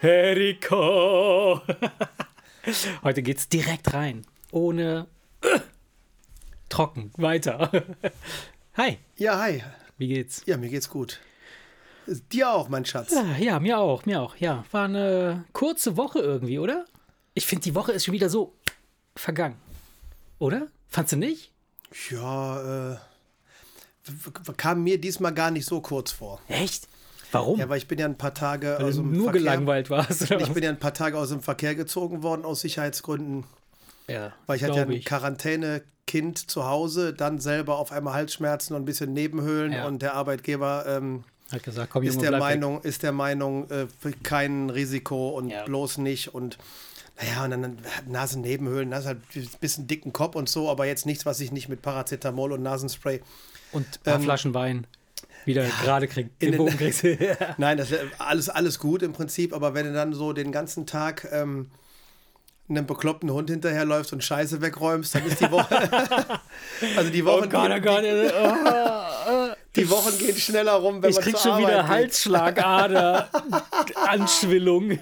Eriko. Heute geht's direkt rein. Ohne äh, trocken. Weiter. Hi, Ja, hi. wie geht's? Ja, mir geht's gut. Dir auch, mein Schatz. Ja, ja, mir auch, mir auch. Ja, war eine kurze Woche irgendwie, oder? Ich finde, die Woche ist schon wieder so vergangen. Oder? Fandst du nicht? Ja, äh, kam mir diesmal gar nicht so kurz vor. Echt? Warum? Ja, weil ich bin ja ein paar Tage Weil aus dem nur Verkehr, gelangweilt warst, Ich was? bin ja ein paar Tage aus dem Verkehr gezogen worden aus Sicherheitsgründen, Ja, weil ich hatte ja ein Quarantäne-Kind zu Hause, dann selber auf einmal Halsschmerzen und ein bisschen Nebenhöhlen Ja. und der Arbeitgeber ähm, Hat gesagt, komm, ist Junge, der bleib weg. Meinung, ist der Meinung, äh, kein Risiko und Ja. bloß nicht und naja, und dann Nasennebenhöhlen, ist halt ein bisschen dicken Kopf und so, aber jetzt nichts, was ich nicht mit Paracetamol und Nasenspray. Und ein paar Flaschen Wein wieder gerade kriegt. In Den den- Bogen kriegst. Nein, das ist alles, alles gut im Prinzip, aber wenn du dann so den ganzen Tag ähm, einem bekloppten Hund hinterherläufst und Scheiße wegräumst, dann ist die Woche. also die Wochen, oh Gott, oh Gott. Oh, die Wochen gehen schneller rum, wenn ich man krieg zur schon wieder Arbeit geht. Halsschlagader, Anschwillung.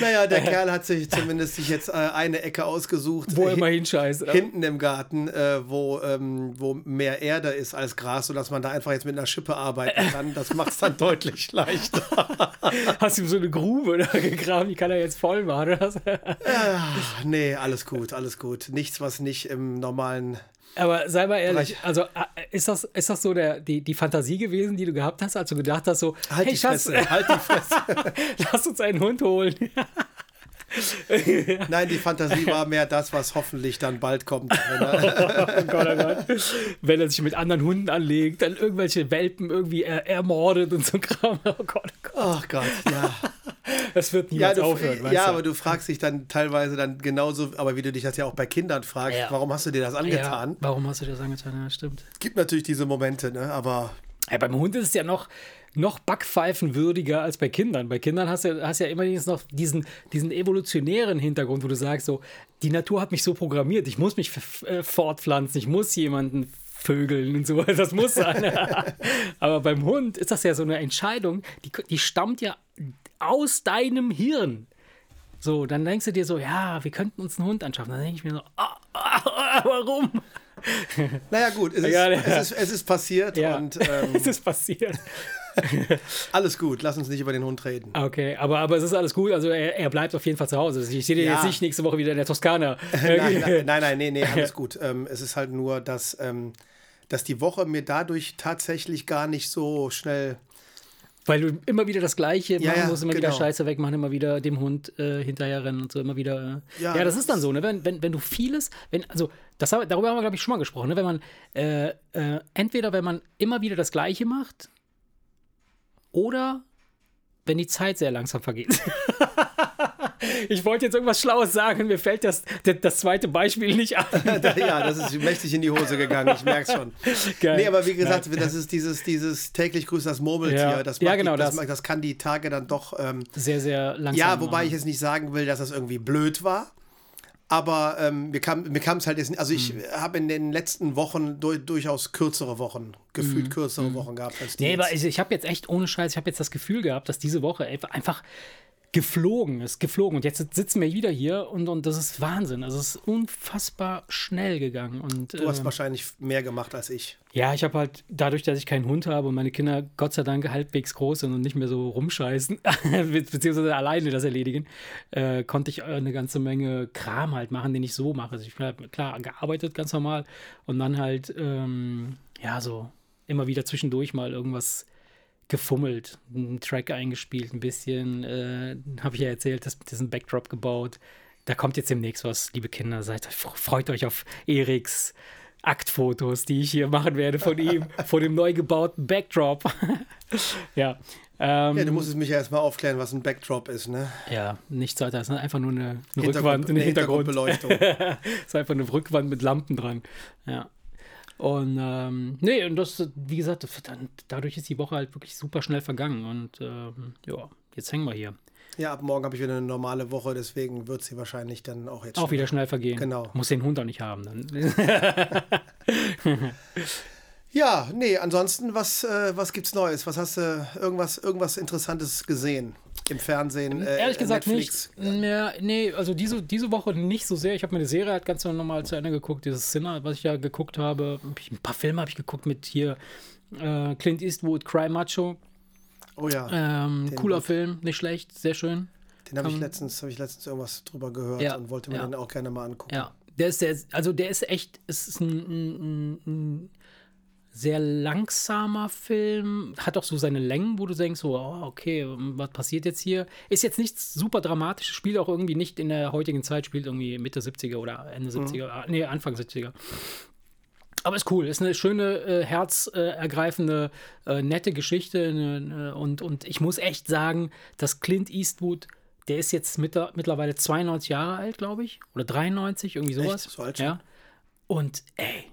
Naja, der Kerl hat sich zumindest sich jetzt äh, eine Ecke ausgesucht. Wo äh, immer hinscheißt. oder? hinten im Garten, äh, wo, ähm, wo mehr Erde ist als Gras, sodass man da einfach jetzt mit einer Schippe arbeiten kann. Das macht es dann deutlich leichter. Hast du ihm so eine Grube da gegraben, die kann er jetzt voll machen. Oder? Ach, nee, alles gut, alles gut. Nichts, was nicht im normalen. Aber sei mal ehrlich, Bereich. also äh, ist das, ist das so der, die, die Fantasie gewesen, die du gehabt hast, als du gedacht hast, so, Halt hey die Schatz, Fresse, halt die Fresse. lass uns einen Hund holen. Nein, die Fantasie war mehr das, was hoffentlich dann bald kommt. Wenn er- Oh Gott, oh Gott. Wenn er sich mit anderen Hunden anlegt, dann irgendwelche Welpen irgendwie er, ermordet und so Kram. Oh Gott, oh Gott. Ach Gott, ja. Das wird Ja, niemals du, aufhören. ja du? aber du fragst dich dann teilweise dann genauso, aber wie du dich das ja auch bei Kindern fragst, Ja. warum hast du dir das angetan? Ja, warum hast du das angetan? Ja, stimmt. Gibt natürlich diese Momente, ne? aber Ja, beim Hund ist es ja noch, noch backpfeifenwürdiger als bei Kindern. Bei Kindern hast du hast ja immerhin noch diesen, diesen evolutionären Hintergrund, wo du sagst, so, die Natur hat mich so programmiert, ich muss mich äh, fortpflanzen, ich muss jemanden vögeln und so, das muss sein. Aber beim Hund ist das ja so eine Entscheidung, die, die stammt ja aus deinem Hirn. So, dann denkst du dir so, ja, wir könnten uns einen Hund anschaffen. Dann denke ich mir so, ah, ah, warum? naja gut, es ist, Ja, es ist, es ist passiert Ja, und ähm, es ist passiert. alles gut, lass uns nicht über den Hund reden. Okay, aber, aber es ist alles gut. Also er, er bleibt auf jeden Fall zu Hause. Also Ich sehe den Ja. jetzt nicht nächste Woche wieder in der Toskana. nein, nein, nein, nein, nee, nee, alles gut. Ähm, es ist halt nur, dass, ähm, dass die Woche mir dadurch tatsächlich gar nicht so schnell. Weil du immer wieder das Gleiche Ja, machen musst, immer wieder genau. Scheiße wegmachen, immer wieder dem Hund äh, hinterherrennen und so, immer wieder. Äh. Ja, Ja, das ist dann so, ne? Wenn, wenn, wenn du vieles, wenn, also das, darüber haben wir, glaube ich, schon mal gesprochen, ne? Wenn man äh, äh, entweder wenn man immer wieder das Gleiche macht oder wenn die Zeit sehr langsam vergeht. ich wollte jetzt irgendwas Schlaues sagen, mir fällt das, das, das zweite Beispiel nicht ein. ja, das ist mächtig in die Hose gegangen, ich merke schon. Geil. Nee, aber wie gesagt, das ist dieses, dieses täglich grüßt das Murmeltier. Ja. Das, Ja, genau, die, das, das. das kann die Tage dann doch. Ähm, sehr, sehr langsam. ja, wobei machen. ich jetzt nicht sagen will, dass das irgendwie blöd war. Aber ähm, mir kam es halt jetzt nicht. Also ich habe in den letzten Wochen du, durchaus kürzere Wochen, gefühlt kürzere Wochen gehabt als die. Nee, aber ich, ich habe jetzt echt ohne Scheiß, ich habe jetzt das Gefühl gehabt, dass diese Woche einfach geflogen ist, geflogen. Und jetzt sitzen wir wieder hier und, und das ist Wahnsinn. Also es ist unfassbar schnell gegangen. Und, du hast ähm, wahrscheinlich mehr gemacht als ich. ja, ich habe halt, dadurch, dass ich keinen Hund habe und meine Kinder Gott sei Dank halbwegs groß sind und nicht mehr so rumscheißen, be- beziehungsweise alleine das erledigen, äh, konnte ich äh, eine ganze Menge Kram halt machen, den ich so mache. Also ich habe klar gearbeitet, ganz normal. Und dann halt, ähm, ja, so immer wieder zwischendurch mal irgendwas gefummelt, einen Track eingespielt, ein bisschen, äh, habe ich ja erzählt, das, diesen Backdrop gebaut. Da kommt jetzt demnächst was, liebe Kinder, seid, freut euch auf Eriks Aktfotos, die ich hier machen werde von ihm, von dem neu gebauten Backdrop. ja. Ähm, Ja, du musstest mich ja erstmal aufklären, was ein Backdrop ist, ne? ja, nichts weiter. Es ist einfach nur eine, eine Hintergrund- Rückwand, eine eine Hintergrund. Hintergrundbeleuchtung. es ist einfach eine Rückwand mit Lampen dran. Ja. Und ähm, nee, und das, wie gesagt, dann, dadurch ist die Woche halt wirklich super schnell vergangen. Und ähm, ja, jetzt hängen wir hier. Ja, ab morgen habe ich wieder eine normale Woche, deswegen wird sie wahrscheinlich dann auch jetzt Auch wieder schnell vergehen. Genau. Muss den Hund auch nicht haben. Dann. Ja, nee, ansonsten, was, äh, was gibt's Neues? Was hast du, irgendwas, irgendwas Interessantes gesehen? Im Fernsehen? Äh, Ehrlich gesagt Netflix? nicht. Ja, nee, also diese, diese Woche nicht so sehr. Ich habe mir eine Serie halt ganz normal zu Ende geguckt, dieses Sinner, was ich ja geguckt habe. Ein paar Filme habe ich geguckt mit hier äh, Clint Eastwood, Cry Macho. Oh ja, Ähm, cooler wollt- Film, nicht schlecht, sehr schön. den habe ich, kann- letztens, hab ich letztens irgendwas drüber gehört Ja, und wollte mir ja. den auch gerne mal angucken. Ja, der ist sehr, also der ist echt, es ist ein, ein, ein, ein sehr langsamer Film, hat auch so seine Längen, wo du denkst, so, oh, okay, was passiert jetzt hier? Ist jetzt nichts super dramatisches, spielt auch irgendwie nicht in der heutigen Zeit, spielt irgendwie Mitte 70er oder Ende 70er, ah, nee, Anfang 70er. Aber ist cool, ist eine schöne, äh, herzergreifende, äh, nette Geschichte. Ne, und, und ich muss echt sagen, dass Clint Eastwood, der ist jetzt mitter, mittlerweile 92 Jahre alt, glaube ich. Oder 93, irgendwie sowas. So alt schon? ja. Und ey,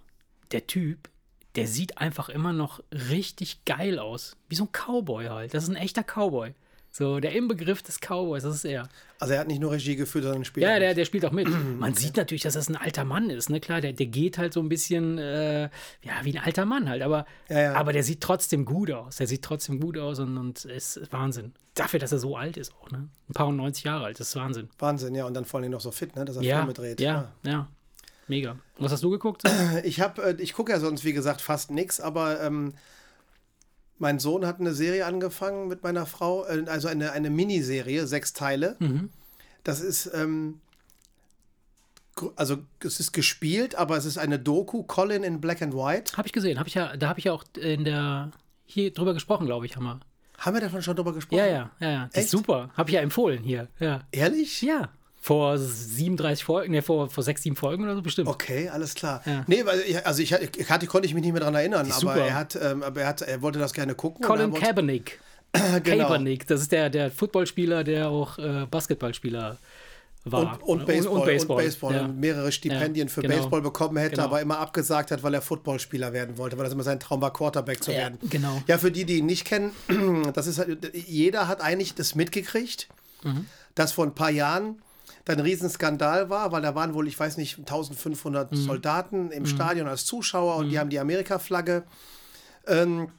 der Typ, der sieht einfach immer noch richtig geil aus. Wie so ein Cowboy halt. Das ist ein echter Cowboy. So, der Inbegriff des Cowboys, das ist er. Also er hat nicht nur Regie geführt, sondern spielt. Ja, mit. der, der spielt auch mit. Man sieht natürlich, dass das ein alter Mann ist, ne? Klar, der, der geht halt so ein bisschen, äh, ja, wie ein alter Mann halt, aber, Ja, ja. aber der sieht trotzdem gut aus. Der sieht trotzdem gut aus und, und ist Wahnsinn. Dafür, dass er so alt ist auch, ne? Ein paar und 90 Jahre alt, das ist Wahnsinn. Wahnsinn, ja. Und dann vor allem noch so fit, ne, dass er Ja, Filme dreht. ja, ja. Mega. Was hast du geguckt? Ich habe, äh, ich gucke ja sonst, wie gesagt, fast nichts, aber ähm, mein Sohn hat eine Serie angefangen mit meiner Frau, äh, also eine, eine Miniserie, sechs Teile. Mhm. Das ist, ähm, also es ist gespielt, aber es ist eine Doku, Colin in Black and White. Habe ich gesehen. Hab ich ja, da habe ich ja auch in der, hier drüber gesprochen, glaube ich, haben wir. Haben wir davon schon drüber gesprochen? Ja, ja, ja, ja. Super. Habe ich ja empfohlen hier. Ja. Ehrlich? Ja. Vor 37 Folgen, ne, vor, vor 6, 7 Folgen oder so bestimmt. Okay, alles klar. Ja. Nee, weil ich, also ich, hatte, konnte ich mich nicht mehr daran erinnern, aber er hat, ähm, aber er hat, er wollte das gerne gucken. und Colin Kaepernick. genau. Kaepernick, das ist der, der Footballspieler, der auch äh, Basketballspieler war. Und, und Baseball. Und, Baseball. Baseball. Ja. und mehrere Stipendien Ja, für genau. Baseball bekommen hätte, Genau. aber immer abgesagt hat, weil er Footballspieler werden wollte, weil das immer sein Traum war, Quarterback zu Ja, werden. genau. Ja, für die, die ihn nicht kennen, das ist halt, jeder hat eigentlich das mitgekriegt, Mhm. dass vor ein paar Jahren da ein Riesenskandal war, weil da waren wohl, ich weiß nicht, 1500 Mhm. Soldaten im Stadion als Zuschauer und die haben die Amerika-Flagge ähm,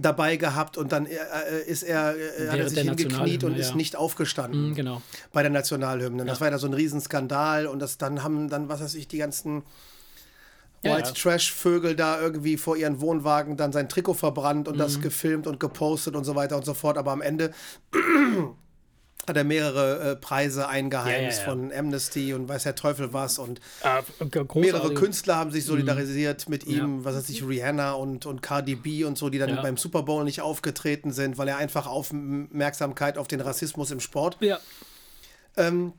dabei gehabt und dann äh, äh, ist er, äh, hat er sich hingekniet und ist ja. nicht aufgestanden Mhm, genau. bei der Nationalhymne. Das war ja so ein Riesenskandal und das dann haben dann, was weiß ich, die ganzen Ja, White ja. Trash-Vögel da irgendwie vor ihren Wohnwagen dann sein Trikot verbrannt und Mhm. das gefilmt und gepostet und so weiter und so fort. Aber am Ende hat er mehrere äh, Preise eingeheimst Ja, ja, ja. von Amnesty und weiß der Teufel was und Ah, mehrere großartig. Künstler haben sich solidarisiert mit ihm, was weiß ich, Rihanna und, und Cardi B und so, die dann beim Super Bowl nicht aufgetreten sind, weil er einfach Aufmerksamkeit auf den Rassismus im Sport Ja, ähm,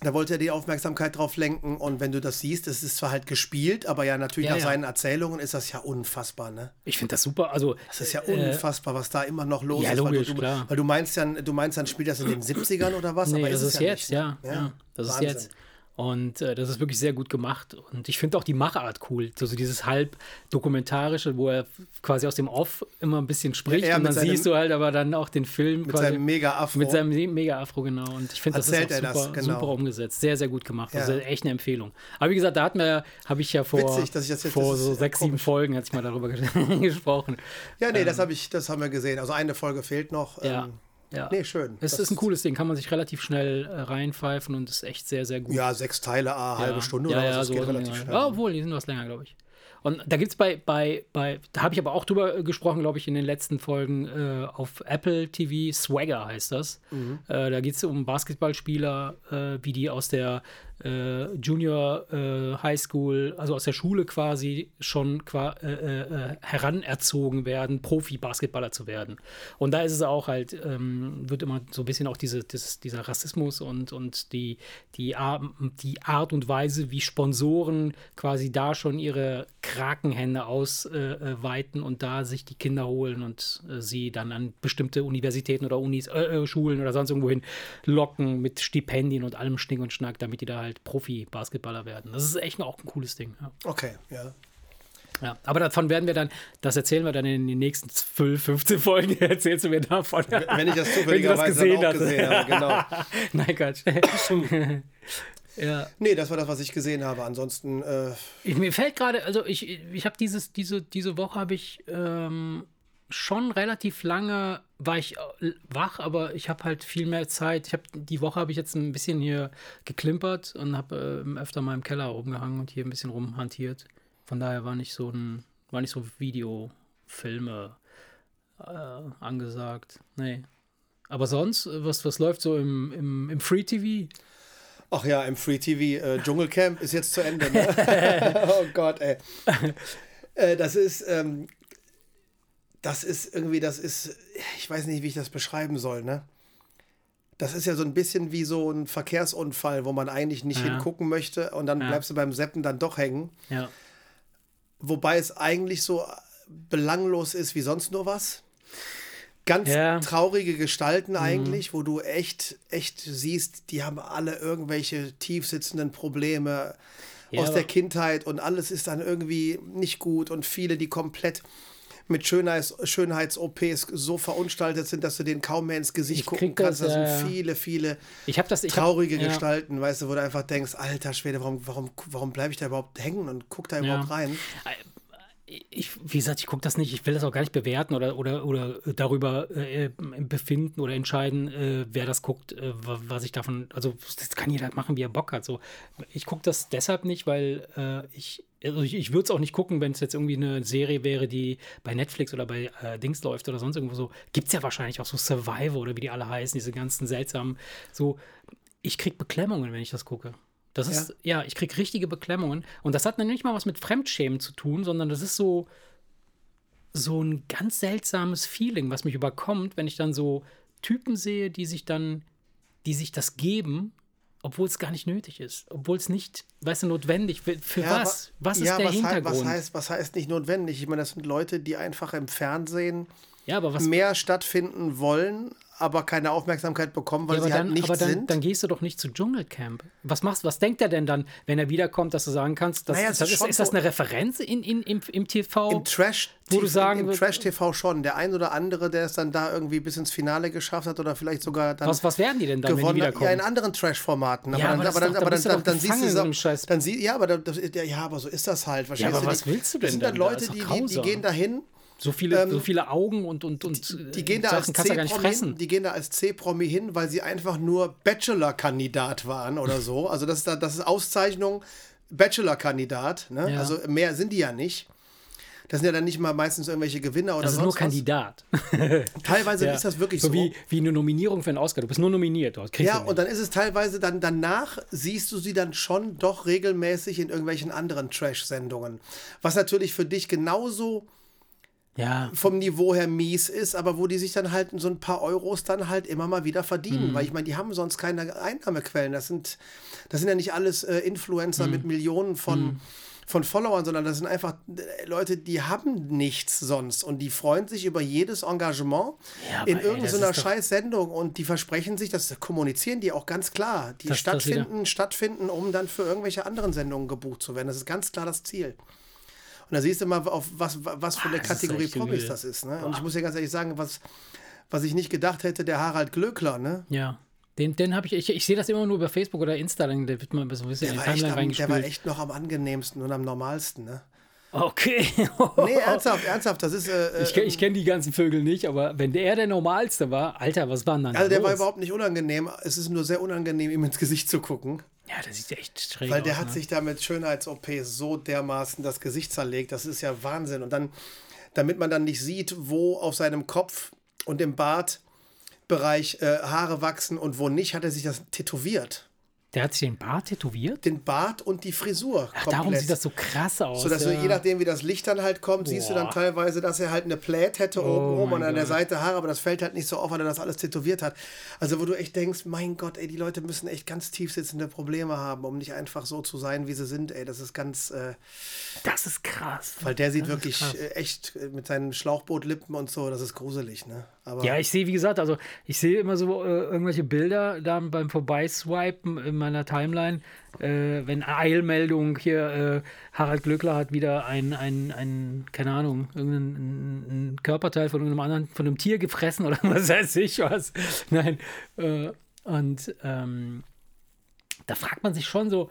da wollte er die Aufmerksamkeit drauf lenken und wenn du das siehst, es ist zwar halt gespielt, aber ja natürlich Ja, nach ja. seinen Erzählungen ist das ja unfassbar, ne? ich finde das super. Also, Das ist ja äh, unfassbar, was da immer noch los ja, ist. logisch, weil, du, klar. weil du meinst ja, du meinst dann spielt das in den 70ern oder was? Nee, aber das ist ist ja jetzt, nicht, ja, ne? ja. Das Wahnsinn. ist jetzt. Und äh, das ist wirklich sehr gut gemacht. Und ich finde auch die Machart cool. So, so dieses halb dokumentarische, wo er quasi aus dem Off immer ein bisschen spricht. Ja, und dann seinem- siehst du halt aber dann auch den Film Mit quasi seinem Mega-Afro. mit seinem Mega-Afro, genau. Und ich finde, das ist er super, das, genau. super umgesetzt. Sehr, sehr gut gemacht. Ja. ist echt eine Empfehlung. Aber wie gesagt, da hat mir, habe ich ja vor, Witzig, ich jetzt- vor so sechs, sieben komisch. Folgen, hatte ich mal darüber gesprochen. ja, nee, das, hab ich, das haben wir gesehen. Also eine Folge fehlt noch. Ja. Ähm, Ja. Nee, schön. Es Das ist ein cooles Ding, kann man sich relativ schnell äh, reinpfeifen und ist echt sehr, sehr gut. Ja, sechs Teile, ah, halbe Stunde ja, oder ja, was. Das so geht relativ schnell. Ja, obwohl, die sind was länger, glaube ich. Und da gibt es bei, bei, bei, da habe ich aber auch drüber äh, gesprochen, glaube ich, in den letzten Folgen äh, auf Apple TV, Swagger heißt das. Mhm. Äh, da geht es um Basketballspieler, äh, wie die aus der äh, Junior äh, High School, also aus der Schule quasi schon qua äh, äh, heranerzogen werden, Profi-Basketballer zu werden. Und da ist es auch halt, ähm, wird immer so ein bisschen auch diese, dieses, dieser Rassismus und, und die, die, die Art und Weise, wie Sponsoren quasi da schon ihre Krakenhände ausweiten äh, und da sich die Kinder holen und äh, sie dann an bestimmte Universitäten oder Unis, äh, äh, Schulen oder sonst irgendwohin locken mit Stipendien und allem Schnick und Schnack, damit die da halt Profi-Basketballer werden. Das ist echt auch ein cooles Ding. Ja. Okay, ja. Ja, aber davon werden wir dann, das erzählen wir dann in den nächsten 12, 15 Folgen, erzählst du mir davon. Wenn ich das zufälligerweise gesehen dann auch gesehen habe, genau. Nein, Quatsch. ja. Nee, das war das, was ich gesehen habe. Ansonsten, äh, Ich, mir fällt gerade, also ich, ich habe dieses, diese, diese Woche habe ich ähm, schon relativ lange war ich äh, wach, aber ich habe halt viel mehr Zeit. Ich habe die Woche habe ich jetzt ein bisschen hier geklimpert und habe äh, öfter mal im Keller rumgehangen und hier ein bisschen rumhantiert. Von daher war nicht so ein war nicht so Videofilme äh, angesagt. Nee. Aber sonst, äh, was, was läuft so im, im, im Free TV? Ach ja, im Free TV äh, Dschungelcamp ist jetzt zu Ende. Ne? oh Gott, ey. Äh, das ist, ähm, das ist irgendwie, das ist, ich weiß nicht, wie ich das beschreiben soll, ne? Das ist ja so ein bisschen wie so ein Verkehrsunfall, wo man eigentlich nicht ja. hingucken möchte und dann ja. bleibst du beim Seppen dann doch hängen. Ja. Wobei es eigentlich so belanglos ist wie sonst nur was. Ganz traurige Gestalten mhm. eigentlich, wo du echt, echt siehst, die haben alle irgendwelche tiefsitzenden Probleme aus der Kindheit und alles ist dann irgendwie nicht gut und viele, die komplett mit Schönheits, Schönheits-OPs so verunstaltet sind, dass du denen kaum mehr ins Gesicht ich gucken kannst. Das, das sind viele, viele ich das, ich traurige hab, ja. Gestalten, weißt du, wo du einfach denkst, alter Schwede, warum, warum, warum bleibe ich da überhaupt hängen und guck da überhaupt rein? Äh, ich, wie gesagt, ich gucke das nicht, ich will das auch gar nicht bewerten oder, oder, oder darüber äh, befinden oder entscheiden, äh, wer das guckt, äh, was ich davon, also das kann jeder machen, wie er Bock hat. So. Ich gucke das deshalb nicht, weil äh, ich, also ich, ich würde es auch nicht gucken, wenn es jetzt irgendwie eine Serie wäre, die bei Netflix oder bei äh, Dings läuft oder sonst irgendwo so. Gibt es ja wahrscheinlich auch so Survivor oder wie die alle heißen, diese ganzen seltsamen, so. Ich kriege Beklemmungen, wenn ich das gucke. Das ist, ja, ja ich kriege richtige Beklemmungen. Und das hat dann nicht mal was mit Fremdschämen zu tun, sondern das ist so, so ein ganz seltsames Feeling, was mich überkommt, wenn ich dann so Typen sehe, die sich dann, die sich das geben, obwohl es gar nicht nötig ist, obwohl es nicht, weißt du, notwendig für, für ja, was? Was ist ja, der was Hintergrund? was heißt, was heißt nicht notwendig? Ich meine, das sind Leute, die einfach im Fernsehen ja, mehr stattfinden wollen, aber keine Aufmerksamkeit bekommen, weil ja, sie halt dann, halt nicht aber dann, sind. Dann gehst du doch nicht zu Dschungelcamp. Was machst was denkt er denn dann, wenn er wiederkommt, dass du sagen kannst, dass, naja, ist, ist, ist, das eine Referenz in, in, im, im TV? Im Trash, wo du sagen im, im Trash TV schon. Der ein oder andere, der es dann da irgendwie bis ins Finale geschafft hat oder vielleicht sogar dann Was, was werden die denn dann, gewonnen, wenn die wiederkommen? Ja, in anderen Trash-Formaten. Aber, ja, aber, dann, aber, dann, aber dann, dann, dann siehst du so, dann sie, ja, aber das, ja, aber so ist das halt. Ja, aber was willst du denn? Das sind dann Leute, die, die, die gehen dahin so viele, ähm, so viele Augen und, und, und die, die gehen da als C-Promi die gehen da als C-Promi hin, weil sie einfach nur Bachelor-Kandidat waren oder so. Also das ist, das ist Auszeichnung Bachelor-Kandidat. Ne? Ja. Also mehr sind die ja nicht. Das sind ja dann nicht mal meistens irgendwelche Gewinner oder Das ist nur Kandidat. teilweise ja. ist das wirklich so. So wie, wie eine Nominierung für einen Oscar. Du bist nur nominiert. Dort. Ja, und dann ist es teilweise dann danach siehst du sie dann schon doch regelmäßig in irgendwelchen anderen Trash-Sendungen. Was natürlich für dich genauso ja. vom Niveau her mies ist, aber wo die sich dann halt so ein paar Euros dann halt immer mal wieder verdienen. Mhm. Weil ich meine, die haben sonst keine Einnahmequellen. Das sind, das sind ja nicht alles äh, Influencer mhm. mit Millionen von. Mhm von Followern, sondern das sind einfach äh, Leute, die haben nichts sonst und die freuen sich über jedes Engagement ja, in irgendeiner scheiß Sendung und die versprechen sich, das kommunizieren die auch ganz klar, die stattfinden, stattfinden, um dann für irgendwelche anderen Sendungen gebucht zu werden. Das ist ganz klar das Ziel. Und da siehst du mal, auf was, was für eine ah, Kategorie Promis das ist. Ne? Und ich muss dir ganz ehrlich sagen, was, was ich nicht gedacht hätte, der Harald Glöckler, ne? Ja. Den, den habe ich, ich, ich sehe das immer nur über Facebook oder Insta, dann wird man so ein bisschen der in die Timeline am, Der war echt noch am angenehmsten und am normalsten, ne? Okay. nee, ernsthaft, ernsthaft, das ist. Äh, ich ich kenne die ganzen Vögel nicht, aber wenn der der Normalste war, Alter, was war denn dann? Also, der los? war überhaupt nicht unangenehm. Es ist nur sehr unangenehm, ihm ins Gesicht zu gucken. Ja, das sieht echt schräg Weil der aus, hat ne? sich da mit Schönheits-OP so dermaßen das Gesicht zerlegt. Das ist ja Wahnsinn. Und dann, damit man dann nicht sieht, wo auf seinem Kopf und im Bartbereich äh, Haare wachsen und wo nicht, hat er sich das tätowiert. Der hat sich den Bart tätowiert? Den Bart und die Frisur. Ach, darum sieht das so krass aus. So dass ja. du, je nachdem, wie das Licht dann halt kommt, Boah. siehst du dann teilweise, dass er halt eine Plät hätte oh oben rum und an der Seite Haare, aber das fällt halt nicht so auf, weil er das alles tätowiert hat. Also, wo du echt denkst, mein Gott, ey, die Leute müssen echt ganz tief sitzende Probleme haben, um nicht einfach so zu sein, wie sie sind, ey. Das ist ganz. Äh, das ist krass. Weil der sieht wirklich äh, echt äh, mit seinen Schlauchbootlippen und so, das ist gruselig, ne? Aber ja, ich sehe, wie gesagt, also ich sehe immer so äh, irgendwelche Bilder da beim Vorbeiswipen in meiner Timeline, äh, wenn Eilmeldung hier, äh, Harald Glöckler hat wieder ein, ein, ein keine Ahnung, irgendein ein Körperteil von irgendeinem anderen, von einem Tier gefressen oder was weiß ich was. Nein. Äh, und ähm, da fragt man sich schon so,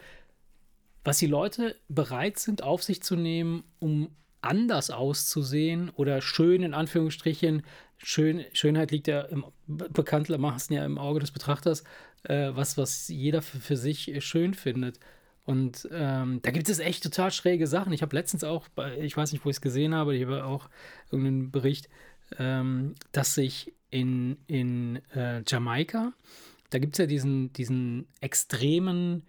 was die Leute bereit sind, auf sich zu nehmen, um anders auszusehen oder schön in Anführungsstrichen. Schön, Schönheit liegt ja im, bekanntermaßen ja im Auge des Betrachters, äh, was, was jeder für, für sich schön findet. Und ähm, da gibt es echt total schräge Sachen. Ich habe letztens auch, ich weiß nicht, wo ich es gesehen habe, ich habe auch irgendeinen Bericht, ähm, dass sich in, in äh, Jamaika, da gibt es ja diesen, diesen extremen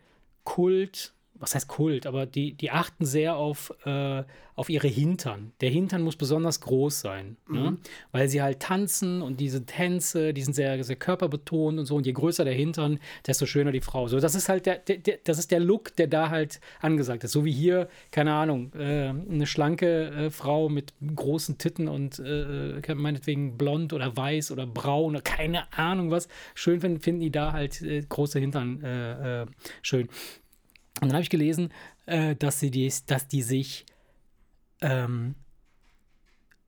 Kult was heißt Kult, aber die, die achten sehr auf, äh, auf ihre Hintern. Der Hintern muss besonders groß sein, ne? mhm. ne? weil sie halt tanzen und diese Tänze, die sind sehr, sehr körperbetont und so. Und je größer der Hintern, desto schöner die Frau. So, das ist halt der, der, der das ist der Look, der da halt angesagt ist. So wie hier, keine Ahnung, äh, eine schlanke äh, Frau mit großen Titten und äh, äh, meinetwegen blond oder weiß oder braun oder keine Ahnung was. Schön finden, finden die da halt äh, große Hintern schön. Und dann habe ich gelesen, äh, dass, sie die, dass die sich ähm,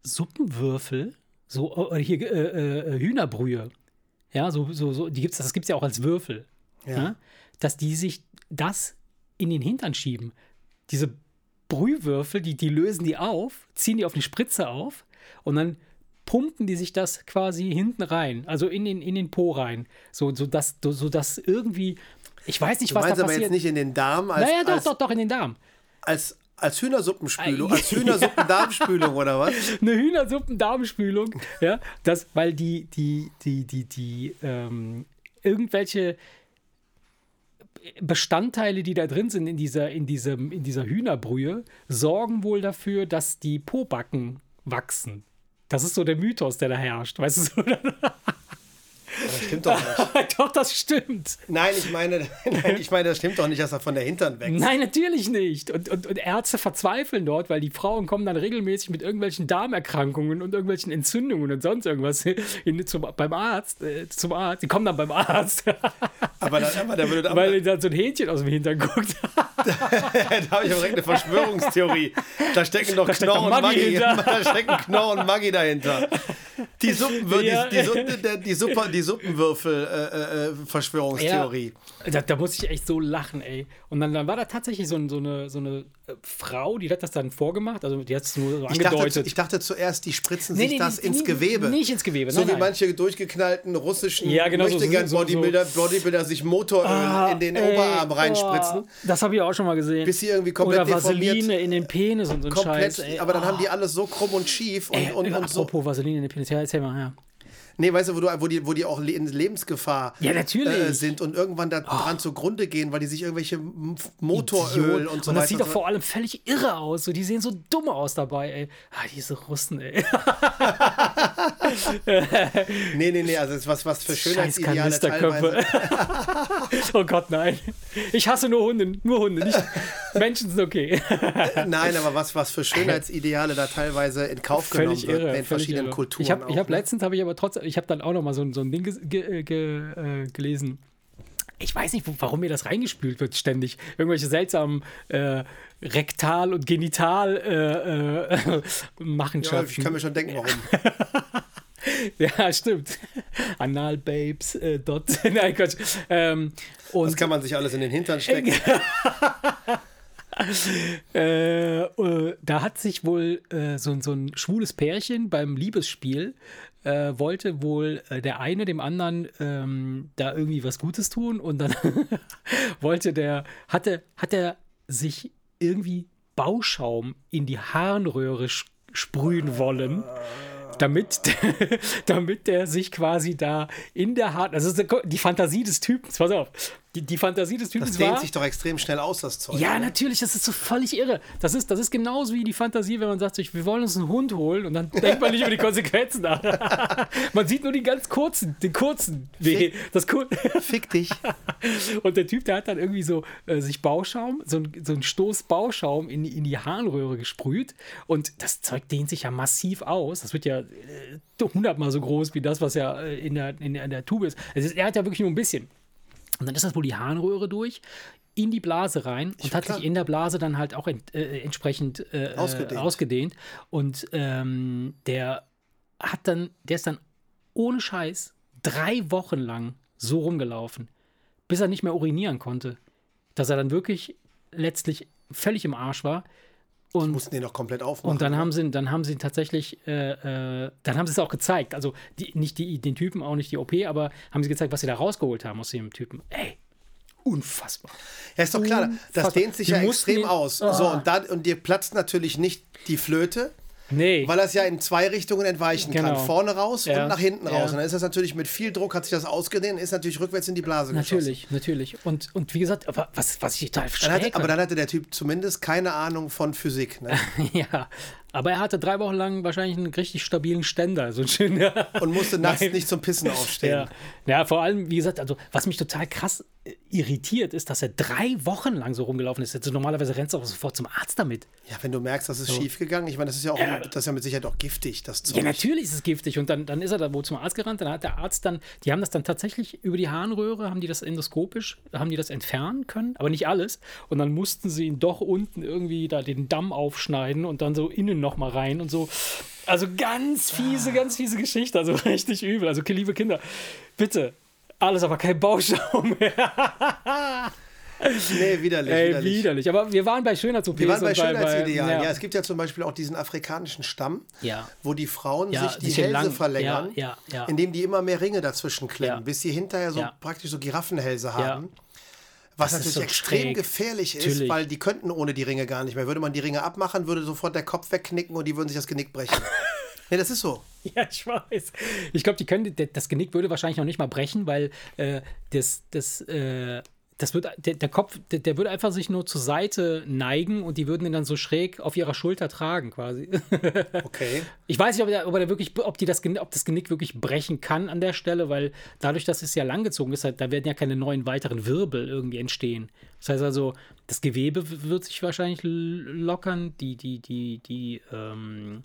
Suppenwürfel, so äh, hier äh, äh, Hühnerbrühe, ja, so, so, so, die gibt's, das gibt es ja auch als Würfel, ja. ja. dass die sich das in den Hintern schieben. Diese Brühwürfel, die, die lösen die auf, ziehen die auf eine Spritze auf und dann pumpen die sich das quasi hinten rein, also in den, in den Po rein, so, so, dass, so dass irgendwie ich weiß nicht, du was da passiert. aber jetzt nicht in den Darm. Als, naja, doch, als, doch, doch, in den Darm. Als, als Hühnersuppenspülung, als Hühnersuppendarmspülung oder was? Eine Hühnersuppendarmspülung, ja, das, weil die, die, die, die, die, ähm, irgendwelche Bestandteile, die da drin sind in dieser, in diesem, in dieser Hühnerbrühe, sorgen wohl dafür, dass die Pobacken wachsen. Das ist so der Mythos, der da herrscht, weißt du so? Das stimmt doch nicht. doch, das stimmt. Nein, ich meine, nein, ich meine, das stimmt doch nicht, dass er von der Hintern wächst. Nein, natürlich nicht. Und, und, und Ärzte verzweifeln dort, weil die Frauen kommen dann regelmäßig mit irgendwelchen Darmerkrankungen und irgendwelchen Entzündungen und sonst irgendwas hin, zum, beim Arzt, äh, zum Arzt. Die kommen dann beim Arzt. Aber, dann, aber da würde Weil dann so ein Hähnchen aus dem Hintern guckt. da habe ich aber direkt eine Verschwörungstheorie. Da stecken doch Knorr und Maggi. Da stecken Knorr und Maggi dahinter. Die Suppen, ja. die, die, die, Suppe, die Suppenwürfel-Verschwörungstheorie. Äh, äh, ja. da, da muss ich echt so lachen, ey. Und dann, dann war da tatsächlich so, so eine, so eine äh, Frau, die hat das dann vorgemacht, also die hat es nur so angedeutet. Ich dachte, ich dachte zuerst, die spritzen nee, sich nee, das die, ins Gewebe. Nicht ins Gewebe, So nein, wie nein. manche durchgeknallten russischen ja, genau, Bodybuilder, so, Bodybuilder sich Motoröl ah, in den ey, Oberarm reinspritzen. Oh, das habe ich auch schon mal gesehen. Bis sie irgendwie komplett Oder Vaseline in den Penis und so ein komplett, Scheiß. Ey. Aber dann oh. haben die alles so krumm und schief und, ey, und, und apropos so. Vaseline in den Penis, ja, erzähl mal, ja. Nee, weißt du, wo, du, wo, die, wo die auch in Lebensgefahr ja, äh, sind und irgendwann da oh. zugrunde gehen, weil die sich irgendwelche Motoröl Idiot. und so weiter. Und das sieht doch vor allem völlig irre aus. So, die sehen so dumm aus dabei, ey. Ah, diese Russen, ey. nee, nee, nee, also das ist was, was für Schönheitsideale teilweise. oh Gott, nein. Ich hasse nur Hunde, nur Hunde, nicht Menschen sind okay. nein, aber was, was für Schönheitsideale da teilweise in Kauf genommen völlig wird irre, in verschiedenen irre. Kulturen. Ich habe hab ne? letztens, habe ich aber trotzdem, ich habe dann auch noch mal so, so ein Ding ge ge ge äh, gelesen. Ich weiß nicht, warum mir das reingespült wird ständig. Irgendwelche seltsamen äh, Rektal- und Genital-Machenschaften. Äh, ja, ich kann mir schon denken, warum. ja, stimmt. Analbabes. Äh, dot. Nein, Quatsch. Ähm, und das kann man sich alles in den Hintern stecken. äh, äh, da hat sich wohl äh, so, so ein schwules Pärchen beim Liebesspiel äh, wollte wohl äh, der eine dem anderen ähm, da irgendwie was Gutes tun und dann wollte der, hatte, hat er sich irgendwie Bauschaum in die Harnröhre sprühen wollen damit, damit der sich quasi da in der Hart, also die Fantasie des Typen, pass auf, die, die Fantasie des Typen Das dehnt war, sich doch extrem schnell aus, das Zeug. Ja, oder? natürlich, das ist so völlig irre. Das ist, das ist genauso wie die Fantasie, wenn man sagt, wir wollen uns einen Hund holen und dann denkt man nicht über die Konsequenzen nach. man sieht nur die ganz kurzen, den kurzen Weg. Das Kur Fick dich. und der Typ, der hat dann irgendwie so äh, sich Bauschaum, so ein, so ein Stoß Bauschaum in, in die Harnröhre gesprüht und das Zeug dehnt sich ja massiv aus. Das wird ja äh, hundertmal so groß wie das, was ja äh, in der, in in der Tube ist. Also er hat ja wirklich nur ein bisschen. Und dann ist das wohl die Harnröhre durch, in die Blase rein und hat klar. sich in der Blase dann halt auch ent, äh, entsprechend äh, ausgedehnt. ausgedehnt. Und ähm, der hat dann, der ist dann ohne Scheiß drei Wochen lang so rumgelaufen, bis er nicht mehr urinieren konnte. Dass er dann wirklich letztlich völlig im Arsch war Und, mussten den noch komplett aufmachen. und dann ne? haben sie, dann haben sie tatsächlich, äh, äh, dann haben sie es auch gezeigt. Also die, nicht die, den Typen, auch nicht die OP, aber haben sie gezeigt, was sie da rausgeholt haben aus dem Typen. Ey, unfassbar. Ja, ist doch klar, das Unfassbar. dehnt sich Die ja extrem ihn- aus. Oh. So, und, dann, und dir platzt natürlich nicht die Flöte, Nee. weil das ja in zwei Richtungen entweichen kann. Genau. Vorne raus Ja. und nach hinten Ja. raus. Und dann ist das natürlich mit viel Druck, hat sich das ausgedehnt, ist natürlich rückwärts in die Blase geschossen. Natürlich, natürlich. Und, und wie gesagt, aber was, was ich total schräg aber dann hatte der Typ zumindest keine Ahnung von Physik. Ne? Ja, aber er hatte drei Wochen lang wahrscheinlich einen richtig stabilen Ständer, so ein schöner. Und musste nachts Nein. nicht zum Pissen aufstehen. Ja. ja, vor allem, wie gesagt, also was mich total krass äh, irritiert, ist, dass er drei Wochen lang so rumgelaufen ist. Jetzt, normalerweise rennst du auch sofort zum Arzt damit. Ja, wenn du merkst, das ist schief gegangen, ich meine, das ist ja auch das ist ja mit Sicherheit auch giftig, das Zeug. Ja, natürlich ist es giftig. Und dann, dann ist er da wohl zum Arzt gerannt. Dann hat der Arzt dann, die haben das dann tatsächlich über die Harnröhre, haben die das endoskopisch, haben die das entfernen können, aber nicht alles. Und dann mussten sie ihn doch unten irgendwie da den Damm aufschneiden und dann so innen nochmal rein und so. Also ganz fiese, ganz fiese Geschichte. Also richtig übel. Also liebe Kinder, bitte. Alles aber kein Bauschaum mehr. Nee, widerlich, Ey, widerlich. widerlich. Aber wir waren bei Schönheits-OPs. Wir waren bei Schönheitsidealen. ja. Ja. es gibt ja zum Beispiel auch diesen afrikanischen Stamm, Ja. wo die Frauen Ja, sich die Hälse lang- verlängern, indem die immer mehr Ringe dazwischen klemmen, bis sie hinterher so praktisch so Giraffenhälse haben. Was Das natürlich so extrem schräg. gefährlich ist, Natürlich. weil die könnten ohne die Ringe gar nicht mehr. Würde man die Ringe abmachen, würde sofort der Kopf wegknicken und die würden sich das Genick brechen. nee, das ist so. Ja, ich weiß. Ich glaube, die können, das Genick würde wahrscheinlich noch nicht mal brechen, weil äh, das, das, äh, das wird, der, der Kopf, der, der würde einfach sich nur zur Seite neigen und die würden ihn dann so schräg auf ihrer Schulter tragen, quasi. Okay. Ich weiß nicht, ob, der, ob, der wirklich, ob, die das, Genick- ob das Genick wirklich brechen kann an der Stelle, weil dadurch, dass es ja langgezogen ist, halt, da werden ja keine neuen weiteren Wirbel irgendwie entstehen. Das heißt also, das Gewebe wird sich wahrscheinlich lockern, die, die, die, die ähm,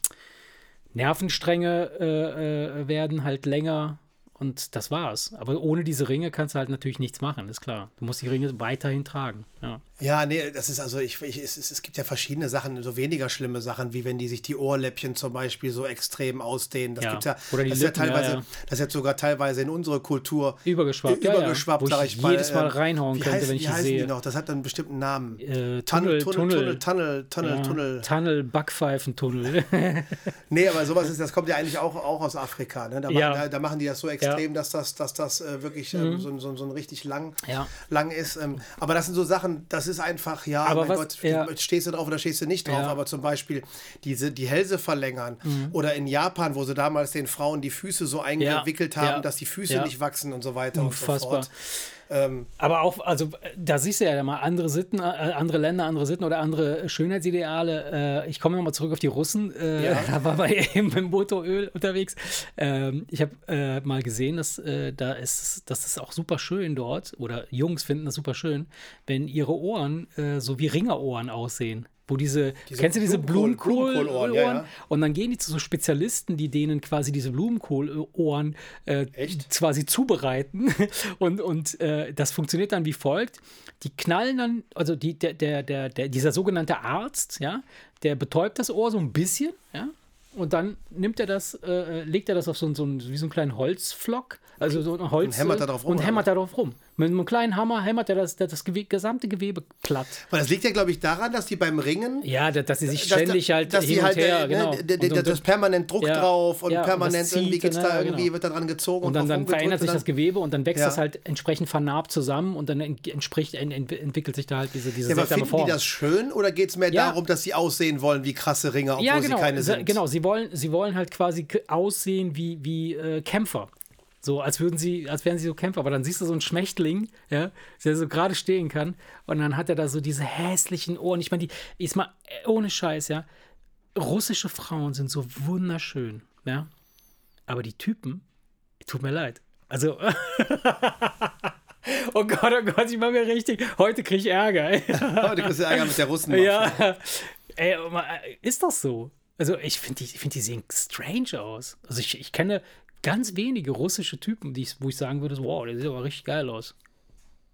Nervenstränge äh, äh, werden halt länger und das war's. Aber ohne diese Ringe kannst du halt natürlich nichts machen, ist klar. Du musst die Ringe weiterhin tragen. Ja. Ja, nee, das ist also, ich, ich, es, es gibt ja verschiedene Sachen, so weniger schlimme Sachen, wie wenn die sich die Ohrläppchen zum Beispiel so extrem ausdehnen. Das Ja. gibt's ja, Oder die das Lippen, ist ja ja, teilweise, ja. das ist jetzt sogar teilweise in unsere Kultur Übergeschwappt, ja, ja. übergeschwappt, Wo sag ich ich mal. jedes Mal Ähm, reinhauen könnte, heißen, wenn ich wie heißen sehe. die noch? Das hat einen bestimmten Namen. Äh, Tunnel, Tunnel, Tunnel, Tunnel. Tunnel, Tunnel, Ja, Tunnel. Tunnel, Backpfeifentunnel. Nee, aber sowas ist, das kommt ja eigentlich auch, auch aus Afrika. Ne? Da, Ja. machen, da, da machen die das so extrem, dass das, dass das äh, wirklich ähm, so, so, so ein richtig lang, lang ist. Ähm, aber das sind so Sachen, das ist einfach, ja, Aber mein was- Gott, stehst du drauf oder stehst du nicht drauf. Mhm. Aber zum Beispiel diese, die Hälse verlängern oder in Japan, wo sie damals den Frauen die Füße so eingewickelt haben, dass die Füße nicht wachsen und so weiter Unfassbar. und so fort. Ähm, Aber auch, also da siehst du ja mal andere Sitten, äh, andere Länder, andere Sitten oder andere Schönheitsideale. Äh, ich komme nochmal zurück auf die Russen. Äh, Ja. Da war wir eben mit Motoröl unterwegs. Ähm, ich habe mal gesehen, dass da ist, das ist auch super schön dort, oder Jungs finden das super schön, wenn ihre Ohren so wie Ringerohren aussehen. Wo diese, Diese kennst du diese Blumenkohl- Blumenkohlohren? Blumenkohlohren, ja, ja. Und dann gehen die zu so Spezialisten, die denen quasi diese Blumenkohlohren äh, quasi zubereiten. Und, und äh, das funktioniert dann wie folgt. Die knallen dann, also die, der, der, der, der, dieser sogenannte Arzt, ja, der betäubt das Ohr so ein bisschen, ja, und dann nimmt er das, äh, legt er das auf so, so, ein, wie so einen kleinen Holzflock, also so ein Holz. Und hämmert da drauf rum, Und hämmert da drauf rum. Mit einem kleinen Hammer hämmert er das, das, Gewe gesamte Gewebe platt. aber das liegt ja, glaube ich, daran, dass die beim Ringen Ja, dass, dass sie sich dass- ständig halt dass hin und halt, her, äh, genau. ne, Und- und- das ist permanent Druck Ja, drauf und ja, und permanent das irgendwie zieht, geht's da ne, irgendwie, genau. wird da dran gezogen Und dann, drauf dann verändert sich und das Gewebe und dann wächst Ja. das halt entsprechend vernarbt zusammen und dann ent entspricht, ent ent entwickelt sich da halt diese, diese Ja, aber finden Form. die das schön oder geht es mehr darum, dass sie aussehen wollen wie krasse Ringer, obwohl genau, sie keine sind? genau. Sie wollen, sie wollen halt quasi aussehen wie, wie äh, Kämpfer. So, als würden sie, als wären sie so Kämpfer. Aber dann siehst du so einen Schmächtling, ja, der so gerade stehen kann. Und dann hat er da so diese hässlichen Ohren. Ich meine, die, ist mal äh, ohne Scheiß, ja. Russische Frauen sind so wunderschön, ja. Aber die Typen, tut mir leid. Also. oh Gott, oh Gott, ich mache mir richtig. Heute kriege ich Ärger. ey. Du kriegst ja Ärger mit der Russen. Ja, ey, äh, ist das so? Also ich finde, die, ich find, die sehen strange aus. Also ich, ich kenne ganz wenige russische Typen, die ich, wo ich sagen würde, so, wow, der sieht aber richtig geil aus.